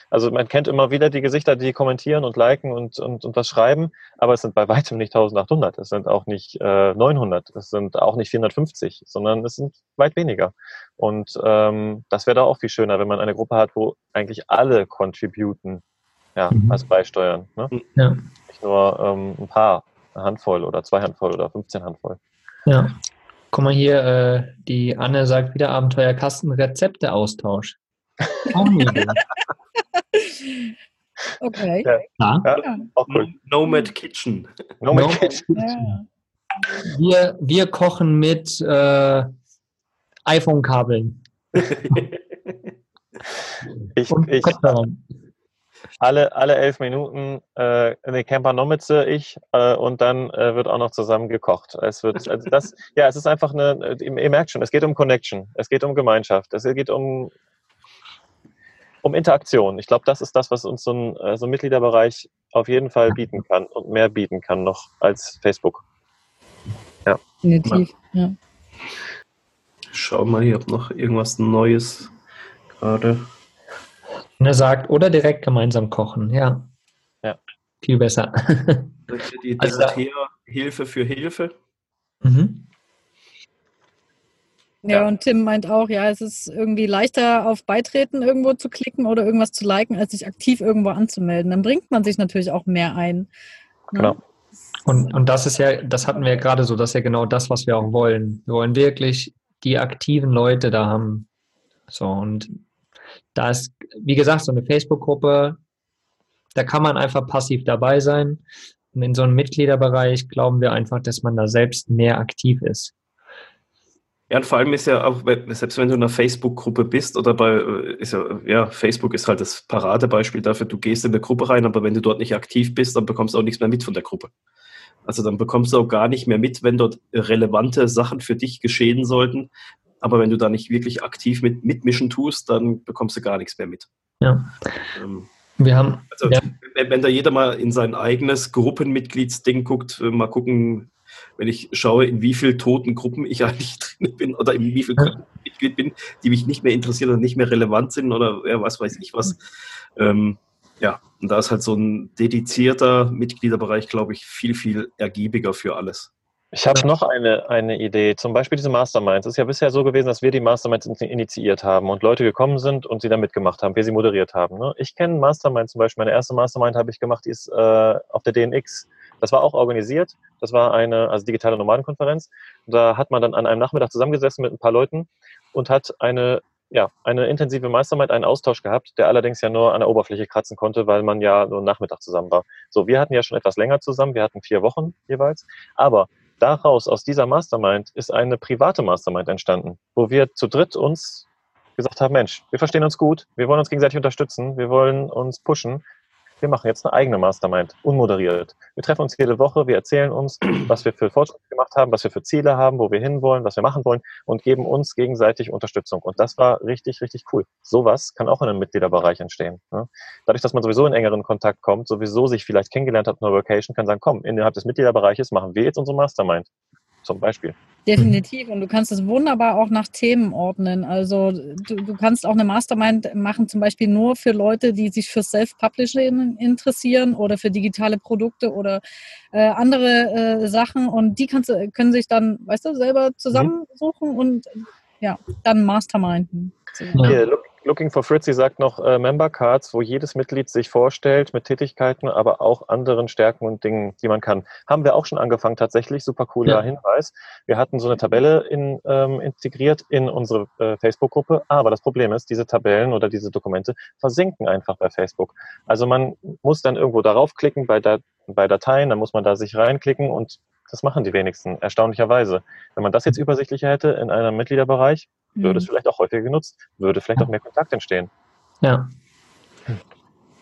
also man kennt immer wieder die Gesichter, die kommentieren und liken und, und, und was schreiben, aber es sind bei weitem nicht 1800, es sind auch nicht äh, 900, es sind auch nicht 450, sondern es sind weit weniger. Und ähm, das wäre da auch viel schöner, wenn man eine Gruppe hat, wo eigentlich alle contributen, ja, mhm. also beisteuern. Ne? Ja. Nicht nur ähm, ein paar, eine Handvoll oder zwei Handvoll oder 15 Handvoll. Ja. Guck mal hier, äh, die Anne sagt wieder Abenteuerkasten, Rezepte-Austausch. Auch *laughs* Okay. Ja, ja. ja. Auch cool. Nomad Kitchen. Nomad, Nomad Kitchen. Ja. Wir, wir kochen mit äh, iPhone-Kabeln. *laughs* ich, ich, alle, alle elf Minuten äh, eine Camper Nomitze, ich, äh, und dann äh, wird auch noch zusammen gekocht. Es wird, *laughs* also das, ja, es ist einfach eine, ihr merkt schon, es geht um Connection, es geht um Gemeinschaft, es geht um, um Interaktion. Ich glaube, das ist das, was uns so ein, äh, so ein Mitgliederbereich auf jeden Fall bieten kann und mehr bieten kann noch als Facebook. Ja. Definitiv, ja. Schau mal, ich habe noch irgendwas Neues gerade. Und er sagt, oder direkt gemeinsam kochen, ja. Ja. Viel besser. *laughs* Die also, Hilfe für Hilfe. Mhm. Ja, und Tim meint auch, ja, es ist irgendwie leichter auf Beitreten irgendwo zu klicken oder irgendwas zu liken, als sich aktiv irgendwo anzumelden. Dann bringt man sich natürlich auch mehr ein. Ne? Genau. Und, und das ist ja, das hatten wir ja gerade so, das ist ja genau das, was wir auch wollen. Wir wollen wirklich die aktiven Leute da haben. So, und da ist, wie gesagt, so eine Facebook-Gruppe, da kann man einfach passiv dabei sein. Und in so einem Mitgliederbereich glauben wir einfach, dass man da selbst mehr aktiv ist. Ja, und vor allem ist ja auch, selbst wenn du in einer Facebook-Gruppe bist oder bei, ist ja, ja, Facebook ist halt das Paradebeispiel dafür, du gehst in eine Gruppe rein, aber wenn du dort nicht aktiv bist, dann bekommst du auch nichts mehr mit von der Gruppe. Also dann bekommst du auch gar nicht mehr mit, wenn dort relevante Sachen für dich geschehen sollten, aber wenn du da nicht wirklich aktiv mit, mitmischen tust, dann bekommst du gar nichts mehr mit. Ja. Ähm, wir haben. Also, ja. wenn, wenn, da jeder mal in sein eigenes Gruppenmitgliedsding guckt, äh, mal gucken, wenn ich schaue, in wie vielen toten Gruppen ich *laughs* eigentlich drin bin oder in wie vielen Gruppen ich Mitglied bin, die mich nicht mehr interessieren oder nicht mehr relevant sind oder ja, was weiß ich was. Ähm, ja, und da ist halt so ein dedizierter Mitgliederbereich, glaube ich, viel, viel ergiebiger für alles. Ich habe noch eine, eine Idee. Zum Beispiel diese Masterminds. Es ist ja bisher so gewesen, dass wir die Masterminds initiiert haben und Leute gekommen sind und sie da mitgemacht haben, wir sie moderiert haben. Ne? Ich kenne Mastermind zum Beispiel. Meine erste Mastermind habe ich gemacht, die ist äh, auf der DNX. Das war auch organisiert. Das war eine also digitale Nomadenkonferenz. Da hat man dann an einem Nachmittag zusammengesessen mit ein paar Leuten und hat eine ja, eine intensive Mastermind, einen Austausch gehabt, der allerdings ja nur an der Oberfläche kratzen konnte, weil man ja nur Nachmittag zusammen war. So, wir hatten ja schon etwas länger zusammen, wir hatten vier Wochen jeweils, aber daraus, aus dieser Mastermind, ist eine private Mastermind entstanden, wo wir zu dritt uns gesagt haben, Mensch, wir verstehen uns gut, wir wollen uns gegenseitig unterstützen, wir wollen uns pushen, wir machen jetzt eine eigene Mastermind, unmoderiert. Wir treffen uns jede Woche, wir erzählen uns, was wir für Fortschritte gemacht haben, was wir für Ziele haben, wo wir hinwollen, was wir machen wollen und geben uns gegenseitig Unterstützung. Und das war richtig, richtig cool. Sowas kann auch in einem Mitgliederbereich entstehen. Ne? Dadurch, dass man sowieso in engeren Kontakt kommt, sowieso sich vielleicht kennengelernt hat in einer Vocation, kann sagen, komm, innerhalb des Mitgliederbereiches machen wir jetzt unsere Mastermind. Zum Beispiel. Definitiv. Und du kannst es wunderbar auch nach Themen ordnen. Also du, du kannst auch eine Mastermind machen, zum Beispiel nur für Leute, die sich für Self-Publishing interessieren oder für digitale Produkte oder äh, andere äh, Sachen. Und die kannst, können sich dann, weißt du, selber zusammensuchen und ja, dann Masterminden. Ja. Look, Looking for Fritzy sagt noch äh, Member Cards, wo jedes Mitglied sich vorstellt mit Tätigkeiten, aber auch anderen Stärken und Dingen, die man kann. Haben wir auch schon angefangen tatsächlich. Super cooler ja. Hinweis. Wir hatten so eine Tabelle in, ähm, integriert in unsere äh, Facebook-Gruppe, aber das Problem ist, diese Tabellen oder diese Dokumente versinken einfach bei Facebook. Also man muss dann irgendwo darauf klicken bei, der, bei Dateien, dann muss man da sich reinklicken und das machen die wenigsten, erstaunlicherweise. Wenn man das jetzt übersichtlicher hätte in einem Mitgliederbereich, würde es mhm. vielleicht auch häufiger genutzt, würde vielleicht auch mehr Kontakt entstehen. Ja.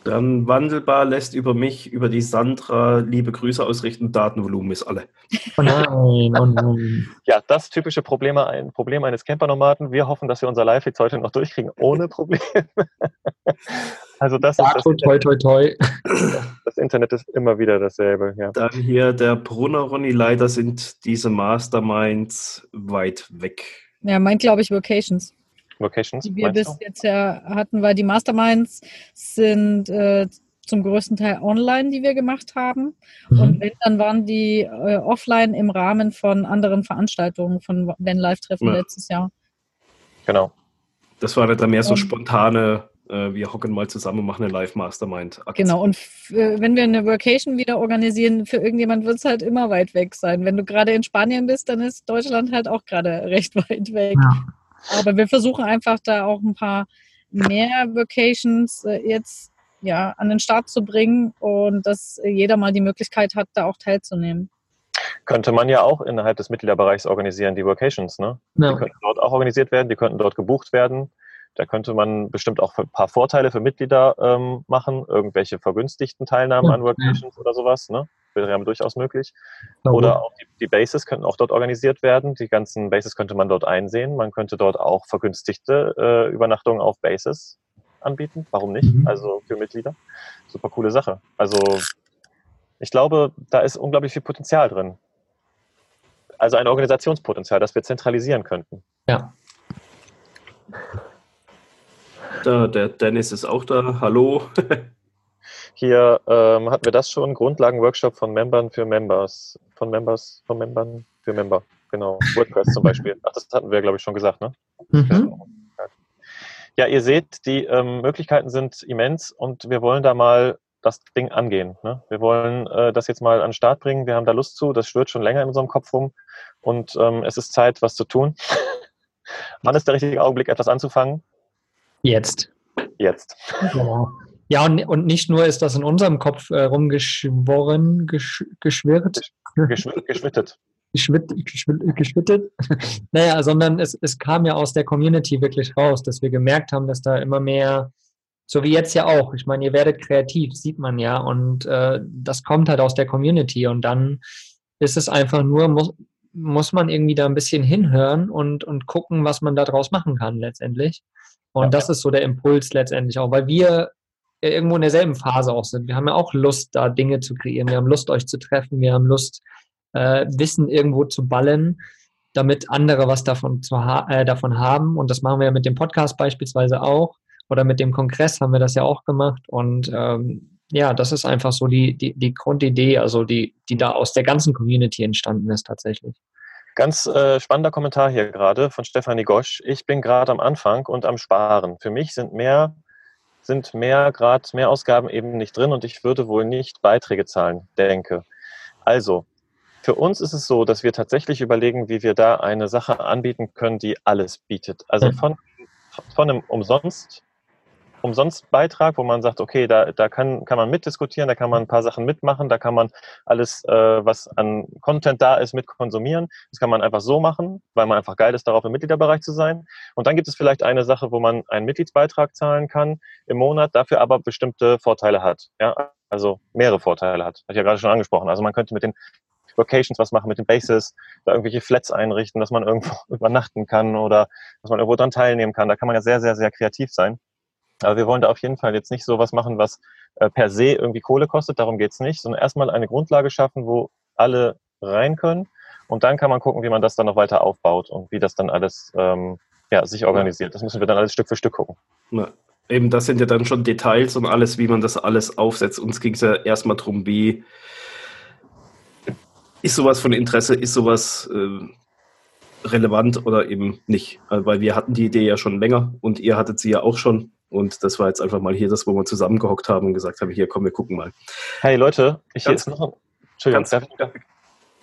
Dann wandelbar lässt über mich, über die Sandra liebe Grüße ausrichten, Datenvolumen ist alle. Oh nein, oh nein. Ja, das typische Problem, ein Problem eines Campernomaden. Wir hoffen, dass wir unser Live jetzt heute noch durchkriegen, ohne *laughs* Probleme. also das ja, ist das toi, toi, toi. Das Internet ist immer wieder dasselbe. Ja. Dann hier der Brunner Ronny, leider sind diese Masterminds weit weg. Ja, meint, glaube ich, Vocations. Vocations, die wir bis du? jetzt ja hatten, weil die Masterminds sind äh, zum größten Teil online, die wir gemacht haben. Mhm. Und wenn, dann waren die äh, offline im Rahmen von anderen Veranstaltungen von Van Live Treffen ja. letztes Jahr. Genau. Das war dann mehr so spontane, wir hocken mal zusammen und machen eine Live-Mastermind. Genau, und äh, wenn wir eine Vacation wieder organisieren, für irgendjemand wird es halt immer weit weg sein. Wenn du gerade in Spanien bist, dann ist Deutschland halt auch gerade *laughs* recht weit weg. Ja. Aber wir versuchen einfach da auch ein paar mehr Vacations äh, jetzt ja, an den Start zu bringen und dass jeder mal die Möglichkeit hat, da auch teilzunehmen. Könnte man ja auch innerhalb des Mitgliederbereichs organisieren, die Vacations. Ne? Ja. Die könnten dort auch organisiert werden, die könnten dort gebucht werden. Da könnte man bestimmt auch ein paar Vorteile für Mitglieder ähm, machen, irgendwelche vergünstigten Teilnahmen ja, an Workations ja. oder sowas. Ne? Wäre ja durchaus möglich. Oder auch die, die, Bases könnten auch dort organisiert werden. Die ganzen Bases könnte man dort einsehen. Man könnte dort auch vergünstigte äh, Übernachtungen auf Bases anbieten. Warum nicht? Mhm. Also für Mitglieder. Super coole Sache. Also ich glaube, da ist unglaublich viel Potenzial drin. Also ein Organisationspotenzial, das wir zentralisieren könnten. Ja. Da, der Dennis ist auch da. Hallo. *laughs* Hier ähm, hatten wir das schon, Grundlagenworkshop von Membern für Members. Von Members, von Membern für Member. Genau. WordPress zum Beispiel. Ach, das hatten wir, glaube ich, schon gesagt, ne? Mhm. Ja, ihr seht, die ähm, Möglichkeiten sind immens und wir wollen da mal das Ding angehen. Ne? Wir wollen äh, das jetzt mal an den Start bringen. Wir haben da Lust zu. Das schwirrt schon länger in unserem Kopf rum und ähm, es ist Zeit, was zu tun. *laughs* Wann ist der richtige Augenblick, etwas anzufangen? Jetzt. Jetzt. Genau. Ja, und, und nicht nur ist das in unserem Kopf äh, rumgeschworen, gesch, geschwirrt. geschwittet. Geschwitt, geschwittet. *laughs* naja, sondern es, es kam ja aus der Community wirklich raus, dass wir gemerkt haben, dass da immer mehr, so wie jetzt ja auch, ich meine, ihr werdet kreativ, sieht man ja, und äh, das kommt halt aus der Community und dann ist es einfach nur, muss, muss man irgendwie da ein bisschen hinhören und, und gucken, was man daraus machen kann letztendlich. Und ja. das ist so der Impuls letztendlich auch, weil wir irgendwo in derselben Phase auch sind. Wir haben ja auch Lust, da Dinge zu kreieren. Wir haben Lust, euch zu treffen. Wir haben Lust, äh, Wissen irgendwo zu ballen, damit andere was davon, zu ha äh, davon haben. Und das machen wir ja mit dem Podcast beispielsweise auch. Oder mit dem Kongress haben wir das ja auch gemacht. Und ähm, ja, das ist einfach so die, die, die Grundidee, also die, die da aus der ganzen Community entstanden ist tatsächlich. Ganz äh, spannender Kommentar hier gerade von Stefanie Gosch. Ich bin gerade am Anfang und am Sparen. Für mich sind mehr, sind mehr gerade mehr Ausgaben eben nicht drin und ich würde wohl nicht Beiträge zahlen, denke. Also, für uns ist es so, dass wir tatsächlich überlegen, wie wir da eine Sache anbieten können, die alles bietet. Also von, von einem Umsonst umsonst Beitrag, wo man sagt, okay, da, da kann, kann man mitdiskutieren, da kann man ein paar Sachen mitmachen, da kann man alles, äh, was an Content da ist, mit konsumieren. Das kann man einfach so machen, weil man einfach geil ist, darauf im Mitgliederbereich zu sein. Und dann gibt es vielleicht eine Sache, wo man einen Mitgliedsbeitrag zahlen kann im Monat, dafür aber bestimmte Vorteile hat. Ja? Also mehrere Vorteile hat. Hatte ich ja gerade schon angesprochen. Also man könnte mit den Locations was machen, mit den Bases, da irgendwelche Flats einrichten, dass man irgendwo *laughs* übernachten kann oder dass man irgendwo dran teilnehmen kann. Da kann man ja sehr, sehr, sehr kreativ sein. Aber wir wollen da auf jeden Fall jetzt nicht so was machen, was äh, per se irgendwie Kohle kostet, darum geht's nicht, sondern erstmal eine Grundlage schaffen, wo alle rein können. Und dann kann man gucken, wie man das dann noch weiter aufbaut und wie das dann alles ähm, ja, sich organisiert. Das müssen wir dann alles Stück für Stück gucken. Na, eben, das sind ja dann schon Details und alles, wie man das alles aufsetzt. Uns ging es ja erstmal darum, wie ist sowas von Interesse, ist sowas äh, relevant oder eben nicht. Also, weil wir hatten die Idee ja schon länger und ihr hattet sie ja auch schon. Und das war jetzt einfach mal hier das, wo wir zusammengehockt haben und gesagt haben, hier komm, wir gucken mal. Hey Leute, ich ganz, jetzt noch. Entschuldigung, ganz, darf ich,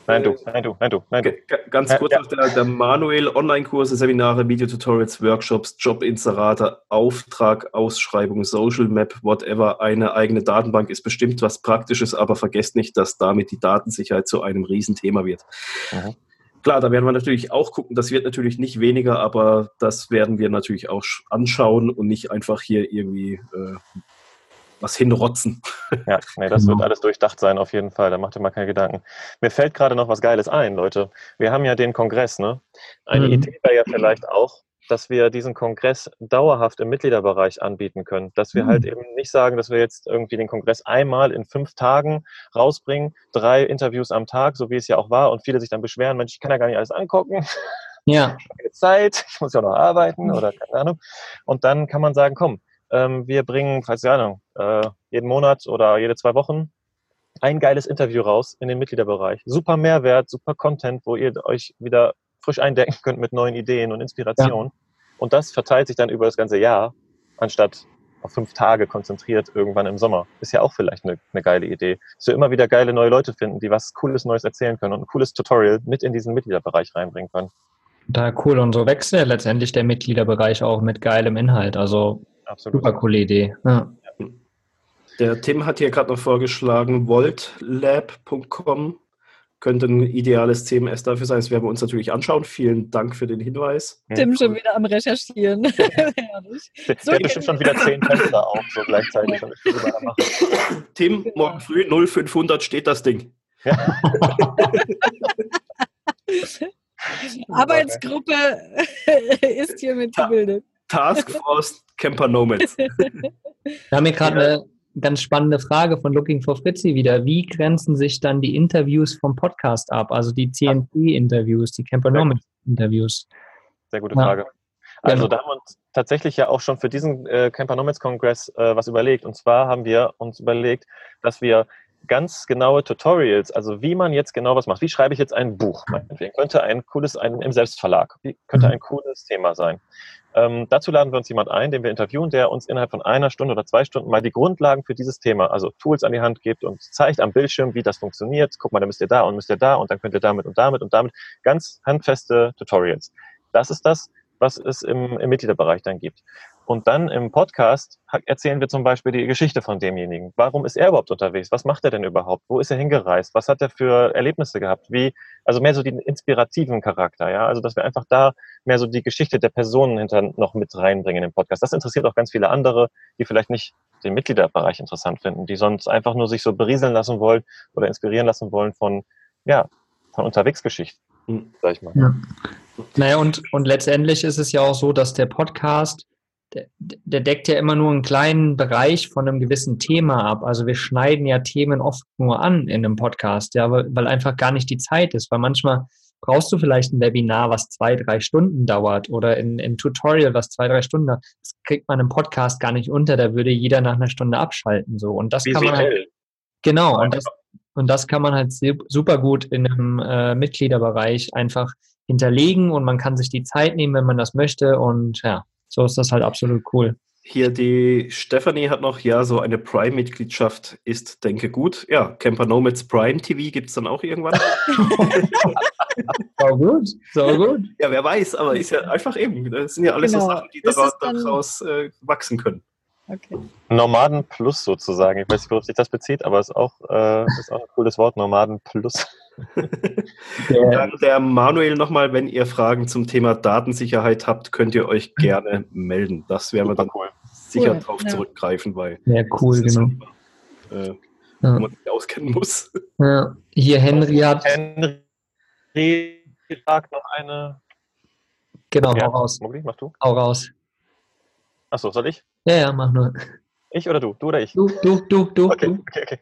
Nein, du, nein, du, nein, du, nein, du. Ganz kurz ja. noch der, der Manuel, Online-Kurse, Seminare, Videotutorials, Workshops, Jobinserate, Auftrag, Ausschreibung, Social Map, whatever. Eine eigene Datenbank ist bestimmt was Praktisches, aber vergesst nicht, dass damit die Datensicherheit zu einem Riesenthema wird. Mhm. Klar, da werden wir natürlich auch gucken, das wird natürlich nicht weniger, aber das werden wir natürlich auch anschauen und nicht einfach hier irgendwie äh, was hinrotzen. *laughs* Ja, nee, das wird alles durchdacht sein, auf jeden Fall. Da macht ihr mal keine Gedanken. Mir fällt gerade noch was Geiles ein, Leute. Wir haben ja den Kongress, ne? Eine mhm. Idee wäre ja vielleicht auch, dass wir diesen Kongress dauerhaft im Mitgliederbereich anbieten können. Dass wir halt mhm. halt eben nicht sagen, dass wir jetzt irgendwie den Kongress einmal in fünf Tagen rausbringen, drei Interviews am Tag, so wie es ja auch war, und viele sich dann beschweren, Mensch, ich kann ja gar nicht alles angucken. Ja. *laughs* Ich habe keine Zeit, ich muss ja auch noch arbeiten oder keine Ahnung. Und dann kann man sagen, komm, ähm, wir bringen, falls keine Ahnung, äh, jeden Monat oder jede zwei Wochen ein geiles Interview raus in den Mitgliederbereich. Super Mehrwert, super Content, wo ihr euch wieder frisch eindecken könnt mit neuen Ideen und Inspirationen. Ja. Und das verteilt sich dann über das ganze Jahr, anstatt auf fünf Tage konzentriert irgendwann im Sommer. Ist ja auch vielleicht eine, eine geile Idee. Dass wir immer wieder geile neue Leute finden, die was Cooles Neues erzählen können und ein cooles Tutorial mit in diesen Mitgliederbereich reinbringen können. Da cool. Und so wächst ja letztendlich der Mitgliederbereich auch mit geilem Inhalt. Also Absolut. super coole Idee. Ja. Der Tim hat hier gerade noch vorgeschlagen, voltlab.com könnte ein ideales CMS dafür sein. Das werden wir uns natürlich anschauen. Vielen Dank für den Hinweis. Tim schon wieder am Recherchieren. *laughs* Der so hat bestimmt schon wieder zehn Fenster auf, so gleichzeitig. Tim, morgen früh 0500 steht das Ding. Ja. *laughs* Arbeitsgruppe *laughs* ist hiermit gebildet. Taskforce Camper Nomads. Wir haben hier gerade eine ganz spannende Frage von Looking for Fritzi wieder. Wie grenzen sich dann die Interviews vom Podcast ab? Also die CNC-Interviews, die Camper Nomads-Interviews? Sehr gute Frage. Ja. Also da haben wir uns tatsächlich ja auch schon für diesen äh, Camper Nomads Congress äh, was überlegt. Und zwar haben wir uns überlegt, dass wir ganz genaue Tutorials, also wie man jetzt genau was macht. Wie schreibe ich jetzt ein Buch? Meinetwegen könnte ein cooles, ein, im Selbstverlag, wie, könnte mhm. ein cooles Thema sein. Ähm, dazu laden wir uns jemand ein, den wir interviewen, der uns innerhalb von einer Stunde oder zwei Stunden mal die Grundlagen für dieses Thema, also Tools an die Hand gibt und zeigt am Bildschirm, wie das funktioniert. Guck mal, dann müsst ihr da und müsst ihr da und dann könnt ihr damit und damit und damit. Ganz handfeste Tutorials. Das ist das, was es im, im Mitgliederbereich dann gibt. Und dann im Podcast erzählen wir zum Beispiel die Geschichte von demjenigen. Warum ist er überhaupt unterwegs? Was macht er denn überhaupt? Wo ist er hingereist? Was hat er für Erlebnisse gehabt? Wie, also mehr so den inspirativen Charakter, ja. Also, dass wir einfach da mehr so die Geschichte der Personen hinter noch mit reinbringen im Podcast. Das interessiert auch ganz viele andere, die vielleicht nicht den Mitgliederbereich interessant finden, die sonst einfach nur sich so berieseln lassen wollen oder inspirieren lassen wollen von, ja, von Unterwegsgeschichten, hm. sag ich mal. Ja. Naja, und, und letztendlich ist es ja auch so, dass der Podcast, der, der, deckt ja immer nur einen kleinen Bereich von einem gewissen Thema ab. Also wir schneiden ja Themen oft nur an in einem Podcast, ja, weil, weil einfach gar nicht die Zeit ist. Weil manchmal brauchst du vielleicht ein Webinar, was zwei, drei Stunden dauert oder ein, ein Tutorial, was zwei, drei Stunden dauert. Das kriegt man im Podcast gar nicht unter. Da würde jeder nach einer Stunde abschalten. So. Und das Wie kann man halt, Genau. Und das, und das kann man halt super gut in einem äh, Mitgliederbereich einfach hinterlegen und man kann sich die Zeit nehmen, wenn man das möchte. Und ja, so ist das halt absolut cool. Hier die Stephanie hat noch, ja, so eine Prime-Mitgliedschaft ist, denke gut. Ja, Camper Nomads Prime TV gibt es dann auch irgendwann. *laughs* so gut, so gut. Ja, wer weiß, aber ist ja einfach eben. Das sind ja alles genau. so Sachen, die daraus, daraus äh, wachsen können. Okay. Nomaden Plus sozusagen. Ich weiß nicht, worauf sich das bezieht, aber es ist auch, äh, ist auch ein cooles Wort, Nomaden Plus. *laughs* Dann der Manuel nochmal, wenn ihr Fragen zum Thema Datensicherheit habt, könnt ihr euch gerne melden. Das werden wir dann cool. sicher cool, drauf ja. zurückgreifen, weil ja, cool, genau. Äh, ja. wo man sich auskennen muss. *laughs* Ja. Hier Henry hat. Henry fragt noch eine. Genau, ja. hau raus. Mogli, mach du. Hau raus. Achso, soll ich? Ja, ja, mach nur. Ich oder du? Du oder ich? Du, du, du, du. Okay, du. okay, okay.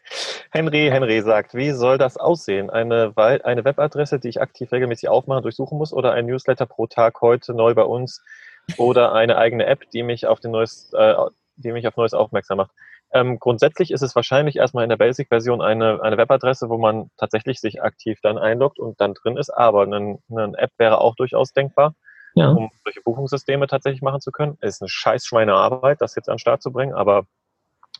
Henry, Henry sagt, wie soll das aussehen? Eine, eine Webadresse, die ich aktiv regelmäßig aufmachen, durchsuchen muss oder ein Newsletter pro Tag heute neu bei uns oder eine eigene App, die mich auf den neues, äh, die mich auf Neues aufmerksam macht. Ähm, grundsätzlich ist es wahrscheinlich erstmal in der Basic-Version eine, eine Webadresse, wo man tatsächlich sich aktiv dann einloggt und dann drin ist, aber eine, eine App wäre auch durchaus denkbar, ja. um solche Buchungssysteme tatsächlich machen zu können. Es ist eine scheiß Schweinearbeit, das jetzt an den Start zu bringen, aber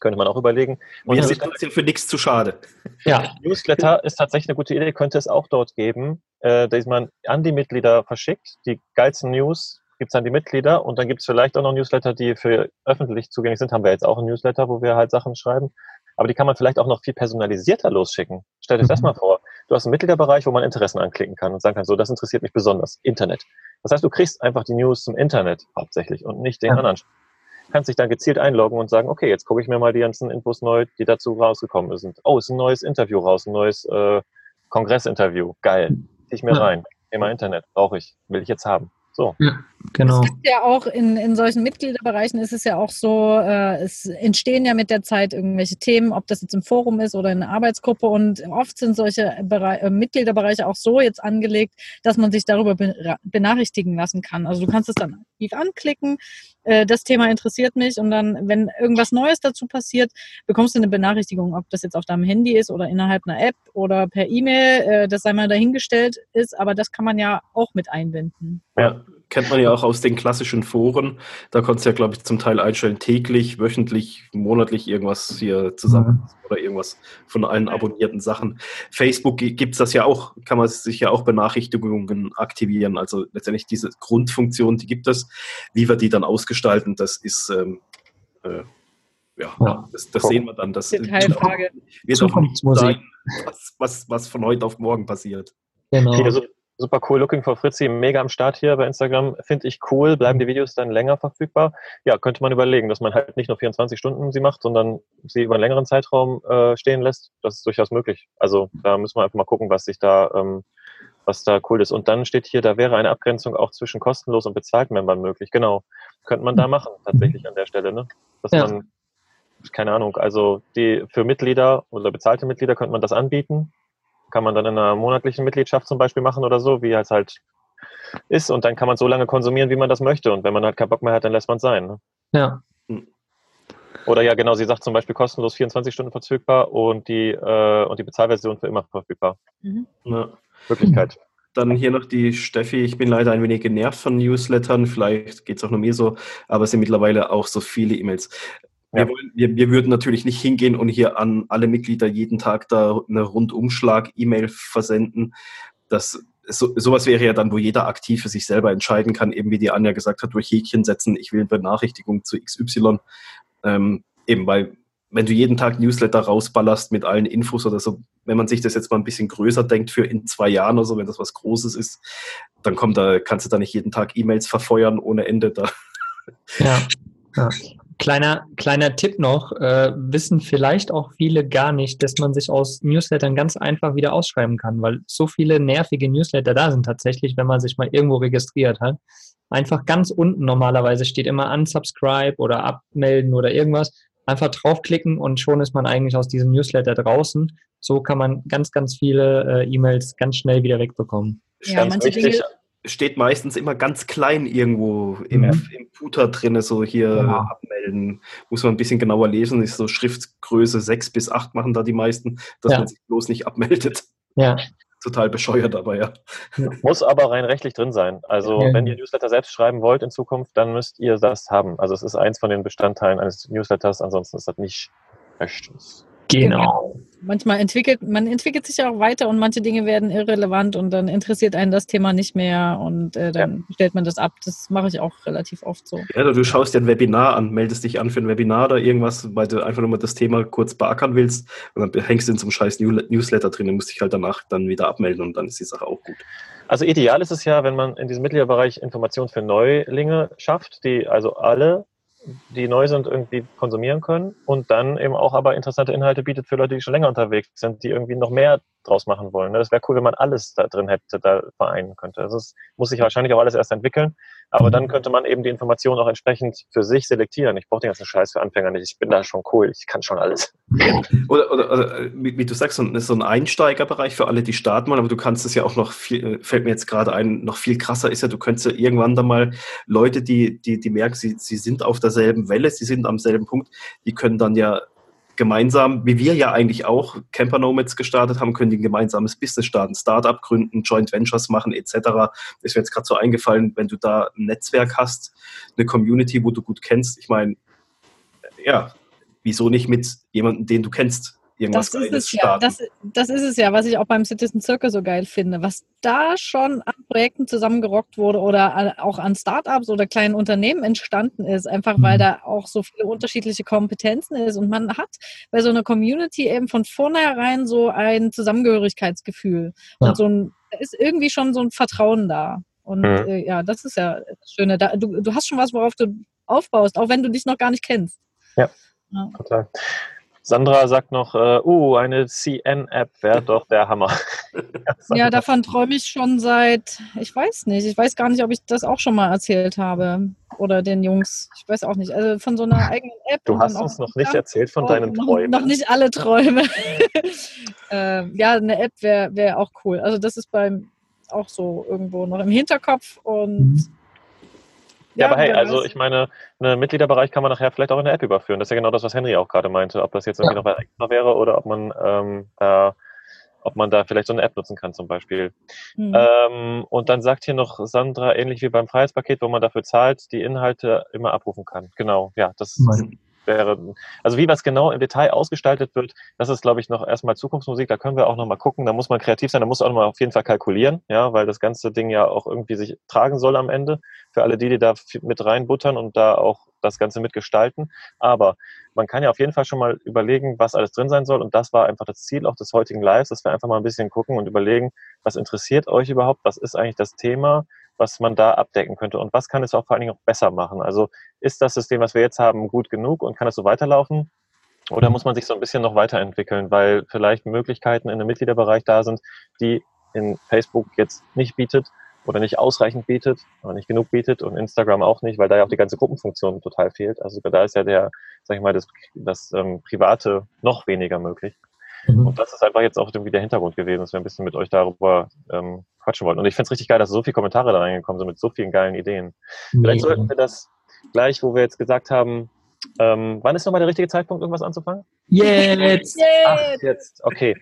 könnte man auch überlegen. Und Wir sind trotzdem für nichts zu schade. Ja. Newsletter ist tatsächlich eine gute Idee, könnte es auch dort geben, äh, dass man an die Mitglieder verschickt, die geilsten News gibt es an die Mitglieder und dann gibt es vielleicht auch noch Newsletter, die für öffentlich zugänglich sind. Haben wir jetzt auch ein Newsletter, wo wir halt Sachen schreiben. Aber die kann man vielleicht auch noch viel personalisierter losschicken. Stell dir mhm. das mal vor. Du hast einen Mitgliederbereich, wo man Interessen anklicken kann und sagen kann, so, das interessiert mich besonders. Internet. Das heißt, du kriegst einfach die News zum Internet hauptsächlich und nicht den ja. anderen. Kannst dich dann gezielt einloggen und sagen, okay, jetzt gucke ich mir mal die ganzen Infos neu, die dazu rausgekommen sind. Oh, ist ein neues Interview raus, ein neues äh, Kongressinterview. Geil. Zieh ich mir ja. rein. Thema Internet. Brauche ich. Will ich jetzt haben. So. Ja, genau. Es gibt ja auch in, in solchen Mitgliederbereichen ist es ja auch so, äh, es entstehen ja mit der Zeit irgendwelche Themen, ob das jetzt im Forum ist oder in einer Arbeitsgruppe und oft sind solche Bereich, äh, Mitgliederbereiche auch so jetzt angelegt, dass man sich darüber benachrichtigen lassen kann. Also du kannst es dann aktiv anklicken, äh, das Thema interessiert mich und dann, wenn irgendwas Neues dazu passiert, bekommst du eine Benachrichtigung, ob das jetzt auf deinem Handy ist oder innerhalb einer App oder per E-Mail, äh, das sei mal dahingestellt ist, aber das kann man ja auch mit einbinden. Ja, kennt man ja auch aus den klassischen Foren. Da konntest du ja, glaube ich, zum Teil einstellen, täglich, wöchentlich, monatlich irgendwas hier zusammen mhm. oder irgendwas von allen abonnierten Sachen. Facebook gibt es das ja auch, kann man sich ja auch Benachrichtigungen aktivieren. Also letztendlich diese Grundfunktion, die gibt es. Wie wir die dann ausgestalten, das ist ähm, äh, ja, ja, das, das sehen wir dann. Das Detailfrage. wird auch nicht sein, was, was, was von heute auf morgen passiert. Genau. Also, super cool. Looking for Fritzi, mega am Start hier bei Instagram. Finde ich cool. Bleiben die Videos dann länger verfügbar? Ja, könnte man überlegen, dass man halt nicht nur 24 Stunden sie macht, sondern sie über einen längeren Zeitraum äh, stehen lässt. Das ist durchaus möglich. Also da müssen wir einfach mal gucken, was sich da, ähm, was da cool ist. Und dann steht hier, da wäre eine Abgrenzung auch zwischen kostenlos und bezahlten Membern möglich. Genau. Könnte man da machen, tatsächlich an der Stelle, ne? Dass ja. man, keine Ahnung, also die für Mitglieder oder bezahlte Mitglieder könnte man das anbieten kann man dann in einer monatlichen Mitgliedschaft zum Beispiel machen oder so, wie es halt ist. Und dann kann man so lange konsumieren, wie man das möchte. Und wenn man halt keinen Bock mehr hat, dann lässt man es sein. Ne? Ja. Hm. Oder ja, genau, sie sagt zum Beispiel kostenlos 24 Stunden verfügbar und die, äh, und die Bezahlversion für immer verfügbar. Mhm. Ja. Möglichkeit. Dann hier noch die Steffi. Ich bin leider ein wenig genervt von Newslettern. Vielleicht geht es auch nur mir so, aber es sind mittlerweile auch so viele E-Mails. Wir, wollen, wir, wir, würden natürlich nicht hingehen und hier an alle Mitglieder jeden Tag da eine Rundumschlag-E-Mail versenden. Das, so, sowas wäre ja dann, wo jeder aktiv für sich selber entscheiden kann, eben wie die Anja gesagt hat, durch Häkchen setzen, ich will eine Benachrichtigung zu XY. Ähm, eben, weil wenn du jeden Tag Newsletter rausballerst mit allen Infos oder so, wenn man sich das jetzt mal ein bisschen größer denkt für in zwei Jahren oder so, wenn das was Großes ist, dann kommt da, kannst du da nicht jeden Tag E-Mails verfeuern ohne Ende da. Ja. *laughs* ja. Kleiner, kleiner Tipp noch, äh, wissen vielleicht auch viele gar nicht, dass man sich aus Newslettern ganz einfach wieder ausschreiben kann, weil so viele nervige Newsletter da sind tatsächlich, wenn man sich mal irgendwo registriert hat. Einfach ganz unten normalerweise steht immer unsubscribe oder abmelden oder irgendwas. Einfach draufklicken und schon ist man eigentlich aus diesem Newsletter draußen. So kann man ganz, ganz viele äh, E-Mails ganz schnell wieder wegbekommen. Ja, manche Dinge, steht meistens immer ganz klein irgendwo im, mhm. im Footer drin, so hier ja. abmelden. Muss man ein bisschen genauer lesen, ist so Schriftgröße 6 bis 8 machen da die meisten, dass ja. man sich bloß nicht abmeldet. Ja. Total bescheuert, aber ja. Muss aber rein rechtlich drin sein. Also ja. wenn ihr Newsletter selbst schreiben wollt in Zukunft, dann müsst ihr das haben. Also es ist eins von den Bestandteilen eines Newsletters, ansonsten ist das nicht rechtens. Genau. Manchmal entwickelt, man entwickelt sich ja auch weiter und manche Dinge werden irrelevant und dann interessiert einen das Thema nicht mehr und äh, dann ja. stellt man das ab. Das mache ich auch relativ oft so. Ja, du schaust dir ein Webinar an, meldest dich an für ein Webinar oder irgendwas, weil du einfach nur mal das Thema kurz beackern willst und dann hängst du in so einem scheiß Newsletter drin und musst dich halt danach dann wieder abmelden und dann ist die Sache auch gut. Also ideal ist es ja, wenn man in diesem Mitgliederbereich Informationen für Neulinge schafft, die also alle die neu sind, irgendwie konsumieren können und dann eben auch aber interessante Inhalte bietet für Leute, die schon länger unterwegs sind, die irgendwie noch mehr draus machen wollen. Ne? Das wäre cool, wenn man alles da drin hätte, da vereinen könnte. Also es muss sich wahrscheinlich auch alles erst entwickeln, aber dann könnte man eben die Informationen auch entsprechend für sich selektieren. Ich brauche den ganzen Scheiß für Anfänger nicht. Ich bin da schon cool, ich kann schon alles. *laughs* Oder, oder, oder wie, wie, du sagst, so ein Einsteigerbereich für alle, die starten wollen, aber du kannst es ja auch noch viel, fällt mir jetzt gerade ein, noch viel krasser ist ja, du könntest ja irgendwann da mal Leute, die, die, die merken, sie, sie sind auf derselben Welle, sie sind am selben Punkt, die können dann ja gemeinsam, wie wir ja eigentlich auch Camper Nomads gestartet haben, können die ein gemeinsames Business starten, Startup gründen, Joint Ventures machen etc. Ist mir jetzt gerade so eingefallen, wenn du da ein Netzwerk hast, eine Community, wo du gut kennst. Ich meine, ja, wieso nicht mit jemandem, den du kennst? Irgendwas das ist es ja. Das, das, ist es ja, was ich auch beim Citizen Circle so geil finde. Was da schon an Projekten zusammengerockt wurde oder auch an Startups oder kleinen Unternehmen entstanden ist, einfach weil mhm. da auch so viele unterschiedliche Kompetenzen ist und man hat bei so einer Community eben von vornherein so ein Zusammengehörigkeitsgefühl ja. und so ein, da ist irgendwie schon so ein Vertrauen da. Und mhm. äh, ja, das ist ja das Schöne. Da, du, du hast schon was, worauf du aufbaust, auch wenn du dich noch gar nicht kennst. Ja, ja. total. Sandra sagt noch, äh, uh, eine CN-App wäre *laughs* doch der Hammer. ja, davon träume ich schon seit, ich weiß nicht, ich weiß gar nicht, ob ich das auch schon mal erzählt habe oder den Jungs, ich weiß auch nicht, also von so einer *laughs* eigenen App. Du hast uns noch nicht erzählt von deinen Träumen. Noch, noch nicht alle Träume. *laughs* äh, ja, eine App wäre wär auch cool. Also das ist beim auch so irgendwo noch im Hinterkopf und mhm. Ja, aber hey, also ich meine, einen Mitgliederbereich kann man nachher vielleicht auch in der App überführen. Das ist ja genau das, was Henry auch gerade meinte. Ob das jetzt irgendwie ja. noch extra wäre oder ob man ähm, da ob man da vielleicht so eine App nutzen kann zum Beispiel. Mhm. Ähm, und dann sagt hier noch Sandra, ähnlich wie beim Freiheitspaket, wo man dafür zahlt, die Inhalte immer abrufen kann. Genau, ja, das mhm wäre, also wie was genau im Detail ausgestaltet wird, das ist, glaube ich, noch erstmal Zukunftsmusik. Da können wir auch noch mal gucken. Da muss man kreativ sein. Da muss man auch mal auf jeden Fall kalkulieren, ja, weil das ganze Ding ja auch irgendwie sich tragen soll am Ende. Für alle die, die da mit reinbuttern und da auch das Ganze mitgestalten. Aber man kann ja auf jeden Fall schon mal überlegen, was alles drin sein soll. Und das war einfach das Ziel auch des heutigen Lives, dass wir einfach mal ein bisschen gucken und überlegen, was interessiert euch überhaupt? Was ist eigentlich das Thema? Was man da abdecken könnte und was kann es auch vor allen Dingen auch besser machen. Also ist das System, was wir jetzt haben, gut genug und kann es so weiterlaufen? Oder muss man sich so ein bisschen noch weiterentwickeln, weil vielleicht Möglichkeiten in einem Mitgliederbereich da sind, die in Facebook jetzt nicht bietet oder nicht ausreichend bietet oder nicht genug bietet und Instagram auch nicht, weil da ja auch die ganze Gruppenfunktion total fehlt. Also da ist ja der, sag ich mal, das, das ähm, Private noch weniger möglich. Mhm. Und das ist einfach jetzt auch irgendwie der Hintergrund gewesen, dass wir ein bisschen mit euch darüber ähm, quatschen wollten. Und ich finde es richtig geil, dass so viele Kommentare da reingekommen sind mit so vielen geilen Ideen. Vielleicht sollten wir das gleich, wo wir jetzt gesagt haben, ähm, wann ist nochmal der richtige Zeitpunkt, irgendwas anzufangen? Jetzt! Ach, jetzt, okay.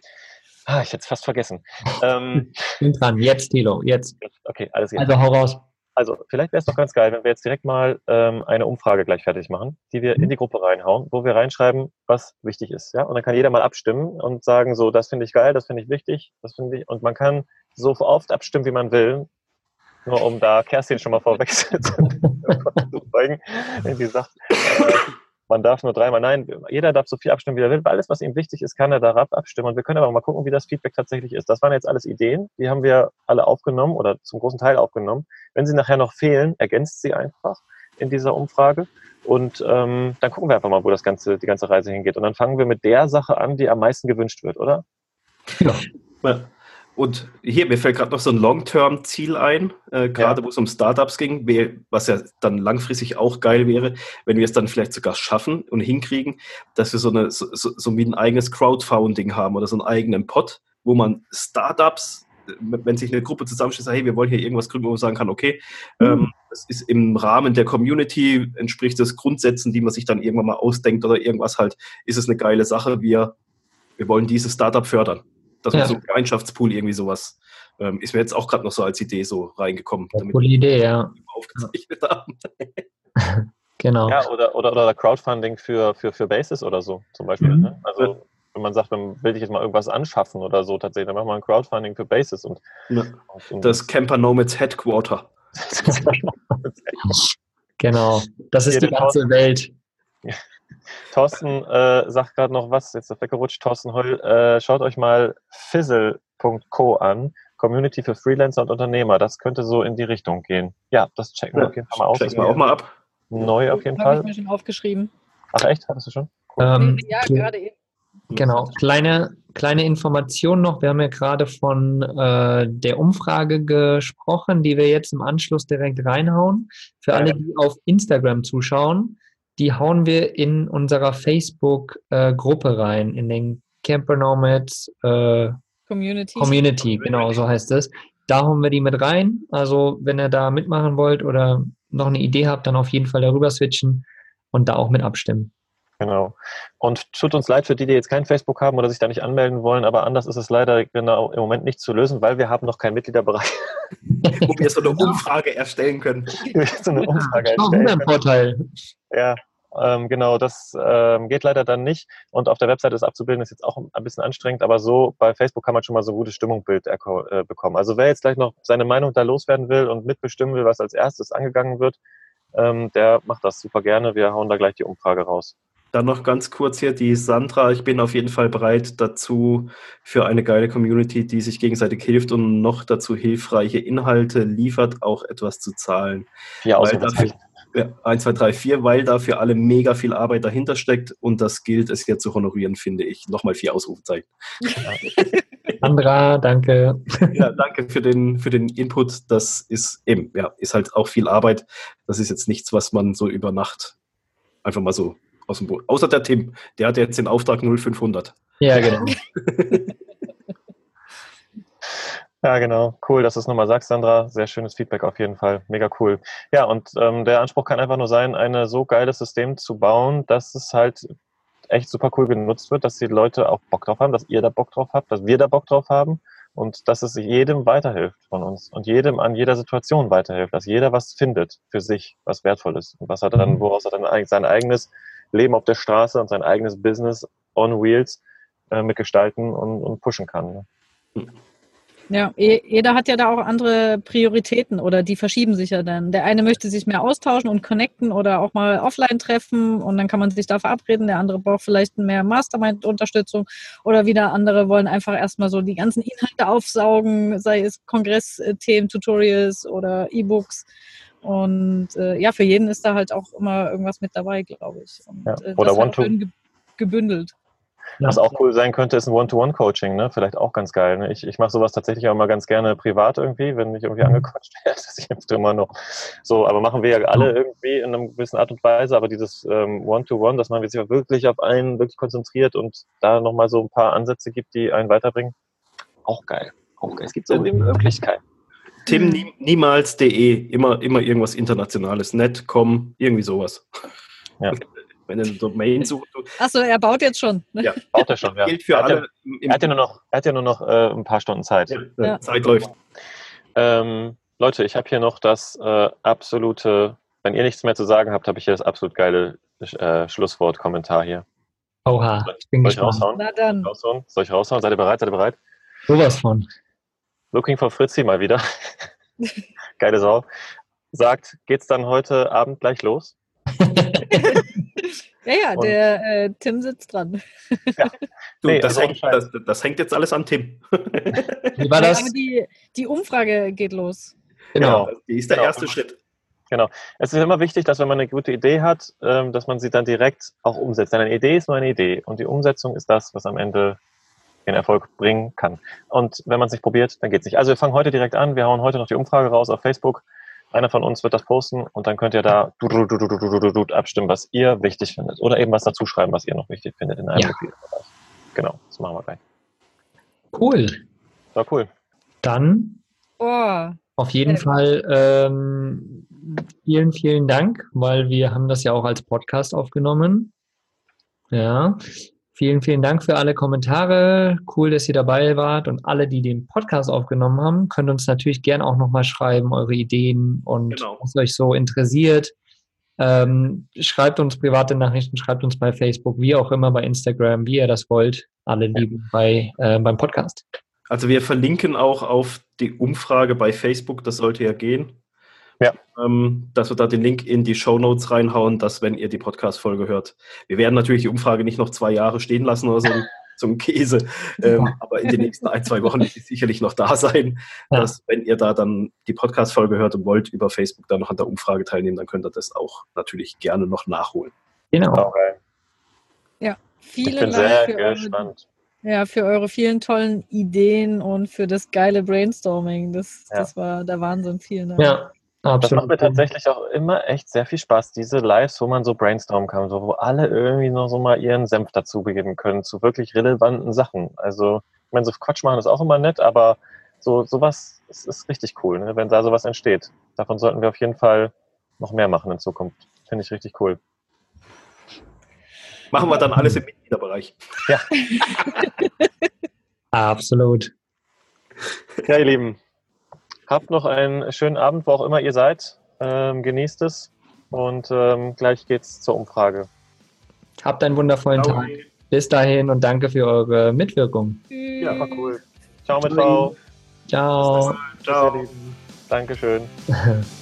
Ah, ich hätte es fast vergessen. Ähm, bin dran, jetzt, Tilo, jetzt. Okay, alles klar. Also hau raus. Also, vielleicht wäre es doch ganz geil, wenn wir jetzt direkt mal ähm, eine Umfrage gleich fertig machen, die wir in die Gruppe reinhauen, wo wir reinschreiben, was wichtig ist. Ja? Und dann kann jeder mal abstimmen und sagen, so, das finde ich geil, das finde ich wichtig, das finde ich. Und man kann so oft abstimmen, wie man will. Nur um da Kerstin schon mal vorweg *laughs* zu beugen, wenn sie sagt, äh, man darf nur dreimal, nein, jeder darf so viel abstimmen, wie er will. Alles, was ihm wichtig ist, kann er darauf abstimmen. Und wir können aber mal gucken, wie das Feedback tatsächlich ist. Das waren jetzt alles Ideen, die haben wir alle aufgenommen oder zum großen Teil aufgenommen. Wenn sie nachher noch fehlen, ergänzt sie einfach in dieser Umfrage. Und ähm, dann gucken wir einfach mal, wo das ganze, die ganze Reise hingeht. Und dann fangen wir mit der Sache an, die am meisten gewünscht wird, oder? Ja. Und hier, mir fällt gerade noch so ein Long-Term-Ziel ein, äh, gerade ja. wo es um Startups ging, was ja dann langfristig auch geil wäre, wenn wir es dann vielleicht sogar schaffen und hinkriegen, dass wir so, eine, so, so wie ein eigenes Crowdfunding haben oder so einen eigenen Pot, wo man Startups, wenn sich eine Gruppe zusammenstellt, sagt, hey, wir wollen hier irgendwas gründen, wo man sagen kann, okay, mhm. ähm, das ist im Rahmen der Community, entspricht das Grundsätzen, die man sich dann irgendwann mal ausdenkt oder irgendwas halt, ist es eine geile Sache, wir, wir wollen dieses Startup fördern dass man ja. so ein Gemeinschaftspool irgendwie sowas ähm, ist mir jetzt auch gerade noch so als Idee so reingekommen. Damit coole Idee, ja. Aufgezeichnet haben. *laughs* genau. Ja, oder, oder, oder Crowdfunding für, für, für Basis oder so zum Beispiel. Mhm. Ne? Also wenn man sagt, man will sich jetzt mal irgendwas anschaffen oder so tatsächlich, dann machen wir ein Crowdfunding für Basis und, ja. und das Camper Nomads Headquarter. *laughs* genau, das ist die ganze Welt. Thorsten äh, sagt gerade noch was, jetzt ist weggerutscht. Thorsten Holl, äh, schaut euch mal fizzle.co an. Community für Freelancer und Unternehmer. Das könnte so in die Richtung gehen. Ja, das checken wir ja, auf jeden Fall mal aus. Checken wir auch mal ab. Neu auf jeden Fall. Habe ich mir schon aufgeschrieben. Ach echt? Hattest du schon? Cool. Ähm, ja, gerade eben. Genau. Kleine kleine Information noch. Wir haben ja gerade von äh, der Umfrage gesprochen, die wir jetzt im Anschluss direkt reinhauen. Für alle, die auf Instagram zuschauen, die hauen wir in unserer Facebook-Gruppe äh, rein, in den Camper Nomads äh, Community. Community, genau, so heißt es. Da hauen wir die mit rein. Also, wenn ihr da mitmachen wollt oder noch eine Idee habt, dann auf jeden Fall darüber switchen und da auch mit abstimmen. Genau. Und tut uns leid für die, die jetzt kein Facebook haben oder sich da nicht anmelden wollen, aber anders ist es leider genau im Moment nicht zu lösen, weil wir haben noch keinen Mitgliederbereich. Wo wir so eine *laughs* Umfrage erstellen können. so eine Umfrage ja, erstellen ein Vorteil. Ja, ähm, genau, das ähm, geht leider dann nicht. Und auf der Webseite das abzubilden ist jetzt auch ein bisschen anstrengend, aber so bei Facebook kann man schon mal so ein gutes Stimmungsbild äh, bekommen. Also wer jetzt gleich noch seine Meinung da loswerden will und mitbestimmen will, was als erstes angegangen wird, ähm, der macht das super gerne. Wir hauen da gleich die Umfrage raus. Dann noch ganz kurz hier die Sandra. Ich bin auf jeden Fall bereit dazu für eine geile Community, die sich gegenseitig hilft und noch dazu hilfreiche Inhalte liefert, auch etwas zu zahlen. Ja, Ausrufezeichen. Ja, 1, 2, 3, 4, weil dafür alle mega viel Arbeit dahinter steckt und das gilt es jetzt zu honorieren, finde ich. Nochmal vier Ausrufezeichen. *laughs* Sandra, danke. Ja, danke für den, für den Input. Das ist eben, ja, ist halt auch viel Arbeit. Das ist jetzt nichts, was man so über Nacht einfach mal so aus dem Boot. Außer der Tim, der hat jetzt den Auftrag 0500. Ja, genau. *laughs* ja, genau. Cool, dass du es nochmal sagst, Sandra. Sehr schönes Feedback auf jeden Fall. Mega cool. Ja, und ähm, der Anspruch kann einfach nur sein, ein so geiles System zu bauen, dass es halt echt super cool genutzt wird, dass die Leute auch Bock drauf haben, dass ihr da Bock drauf habt, dass wir da Bock drauf haben und dass es jedem weiterhilft von uns und jedem an jeder Situation weiterhilft, dass jeder was findet für sich, was wertvoll ist und was er dann, mhm. woraus er dann sein eigenes Leben auf der Straße und sein eigenes Business on Wheels äh, mitgestalten und, und pushen kann. Ne? Ja, jeder hat ja da auch andere Prioritäten oder die verschieben sich ja dann. Der eine möchte sich mehr austauschen und connecten oder auch mal offline treffen und dann kann man sich da verabreden. Der andere braucht vielleicht mehr Mastermind-Unterstützung oder wieder andere wollen einfach erstmal so die ganzen Inhalte aufsaugen, sei es Kongressthemen, Tutorials oder E-Books. Und äh, ja, für jeden ist da halt auch immer irgendwas mit dabei, glaube ich. Und, ja. Äh, Oder One-to gebündelt. Was auch cool sein könnte, ist ein One-to-One-Coaching, ne? Vielleicht auch ganz geil. Ne? Ich, ich mache sowas tatsächlich auch immer ganz gerne privat irgendwie, wenn ich irgendwie mhm. angequatscht *laughs* werde. Das ist immer noch so, aber machen wir ja alle irgendwie in einer gewissen Art und Weise. Aber dieses ähm, One-to-One, dass man sich wirklich auf einen wirklich konzentriert und da nochmal so ein paar Ansätze gibt, die einen weiterbringen, auch geil. Auch geil. Es gibt so die Möglichkeit. Tim nie, niemals.de, immer, immer irgendwas Internationales, net, com, irgendwie sowas. Ja. *laughs* Wenn er eine Domain sucht. Achso, er baut jetzt schon. Ne? Ja, baut er schon. Ja. Gilt für er alle. Ja, er hat ja nur noch, er hat ja nur noch äh, ein paar Stunden Zeit. Ja, Zeit läuft. Ähm, Leute, ich habe hier noch das äh, absolute, wenn ihr nichts mehr zu sagen habt, habe ich hier das absolut geile äh, Schlusswort-Kommentar hier. Oha, ich bin Soll ich raushauen? Na dann. Raushauen? Soll ich raushauen? Seid ihr bereit? Seid ihr bereit? Sowas von. Looking for Fritzi mal wieder. *laughs* Geile Sau. Sagt, geht's dann heute Abend gleich los? *laughs* ja, ja, Und der äh, Tim sitzt dran. Ja. *laughs* Du, nee, das, hängt, das, das, hängt, jetzt alles an Tim. *laughs* Wie war das? Ja, die, die Umfrage geht los. Genau. genau. Die ist der genau. erste Schritt. Genau. Es ist immer wichtig, dass wenn man eine gute Idee hat, ähm, dass man sie dann direkt auch umsetzt. Denn eine Idee ist nur eine Idee und die Umsetzung ist das, was am Ende den Erfolg bringen kann. Und wenn man es nicht probiert, dann geht es nicht. Also wir fangen heute direkt an. Wir hauen heute noch die Umfrage raus auf Facebook. Einer von uns wird das posten und dann könnt ihr da abstimmen, was ihr wichtig findet. Oder eben was dazu schreiben, was ihr noch wichtig findet in einem ja. Bereich. Genau, das machen wir gleich. Cool. War cool. Dann oh. auf jeden. Fall ähm, vielen, vielen Dank, weil wir haben das ja auch als Podcast aufgenommen. Ja, Vielen, vielen Dank für alle Kommentare. Cool, dass ihr dabei wart und alle, die den Podcast aufgenommen haben, könnt uns natürlich gerne auch nochmal schreiben, eure Ideen und genau. was euch so interessiert. Ähm, schreibt uns private Nachrichten, schreibt uns bei Facebook, wie auch immer, bei Instagram, wie ihr das wollt. Alle lieben bei, äh, beim Podcast. Also wir verlinken auch auf die Umfrage bei Facebook, das sollte ja gehen. Ja. Ähm, dass wir da den Link in die Show Notes reinhauen, dass wenn ihr die Podcast-Folge hört. Wir werden natürlich die Umfrage nicht noch zwei Jahre stehen lassen oder so, *laughs* ein Käse. Ähm, aber in den nächsten ein, zwei Wochen wird sie sicherlich noch da sein, ja. dass wenn ihr da dann die Podcast-Folge hört und wollt über Facebook dann noch an der Umfrage teilnehmen, dann könnt ihr das auch natürlich gerne noch nachholen. Genau. Okay. Ja, vielen Dank. Ich bin Dank sehr gespannt. Ja, für eure vielen tollen Ideen und für das geile Brainstorming. Das, ja. das war der Wahnsinn. Vielen Dank. Ja, absolut. Das macht mir tatsächlich auch immer echt sehr viel Spaß, diese Lives, wo man so brainstormen kann, so, wo alle irgendwie noch so mal ihren Senf dazugeben können zu wirklich relevanten Sachen. Also, ich meine, so Quatsch machen ist auch immer nett, aber so sowas ist, ist richtig cool, ne, wenn da sowas entsteht. Davon sollten wir auf jeden Fall noch mehr machen in Zukunft. Finde ich richtig cool. Machen wir dann alles im Mitgliederbereich. Ja. *laughs* Absolut. Ja, ihr Lieben, habt noch einen schönen Abend, wo auch immer ihr seid. Ähm, genießt es und ähm, gleich geht's zur Umfrage. Habt einen wundervollen Ciao. Tag. Bis dahin und danke für eure Mitwirkung. Ja, war cool. Ciao mit Frau. Ciao. Ciao. Dankeschön. *laughs*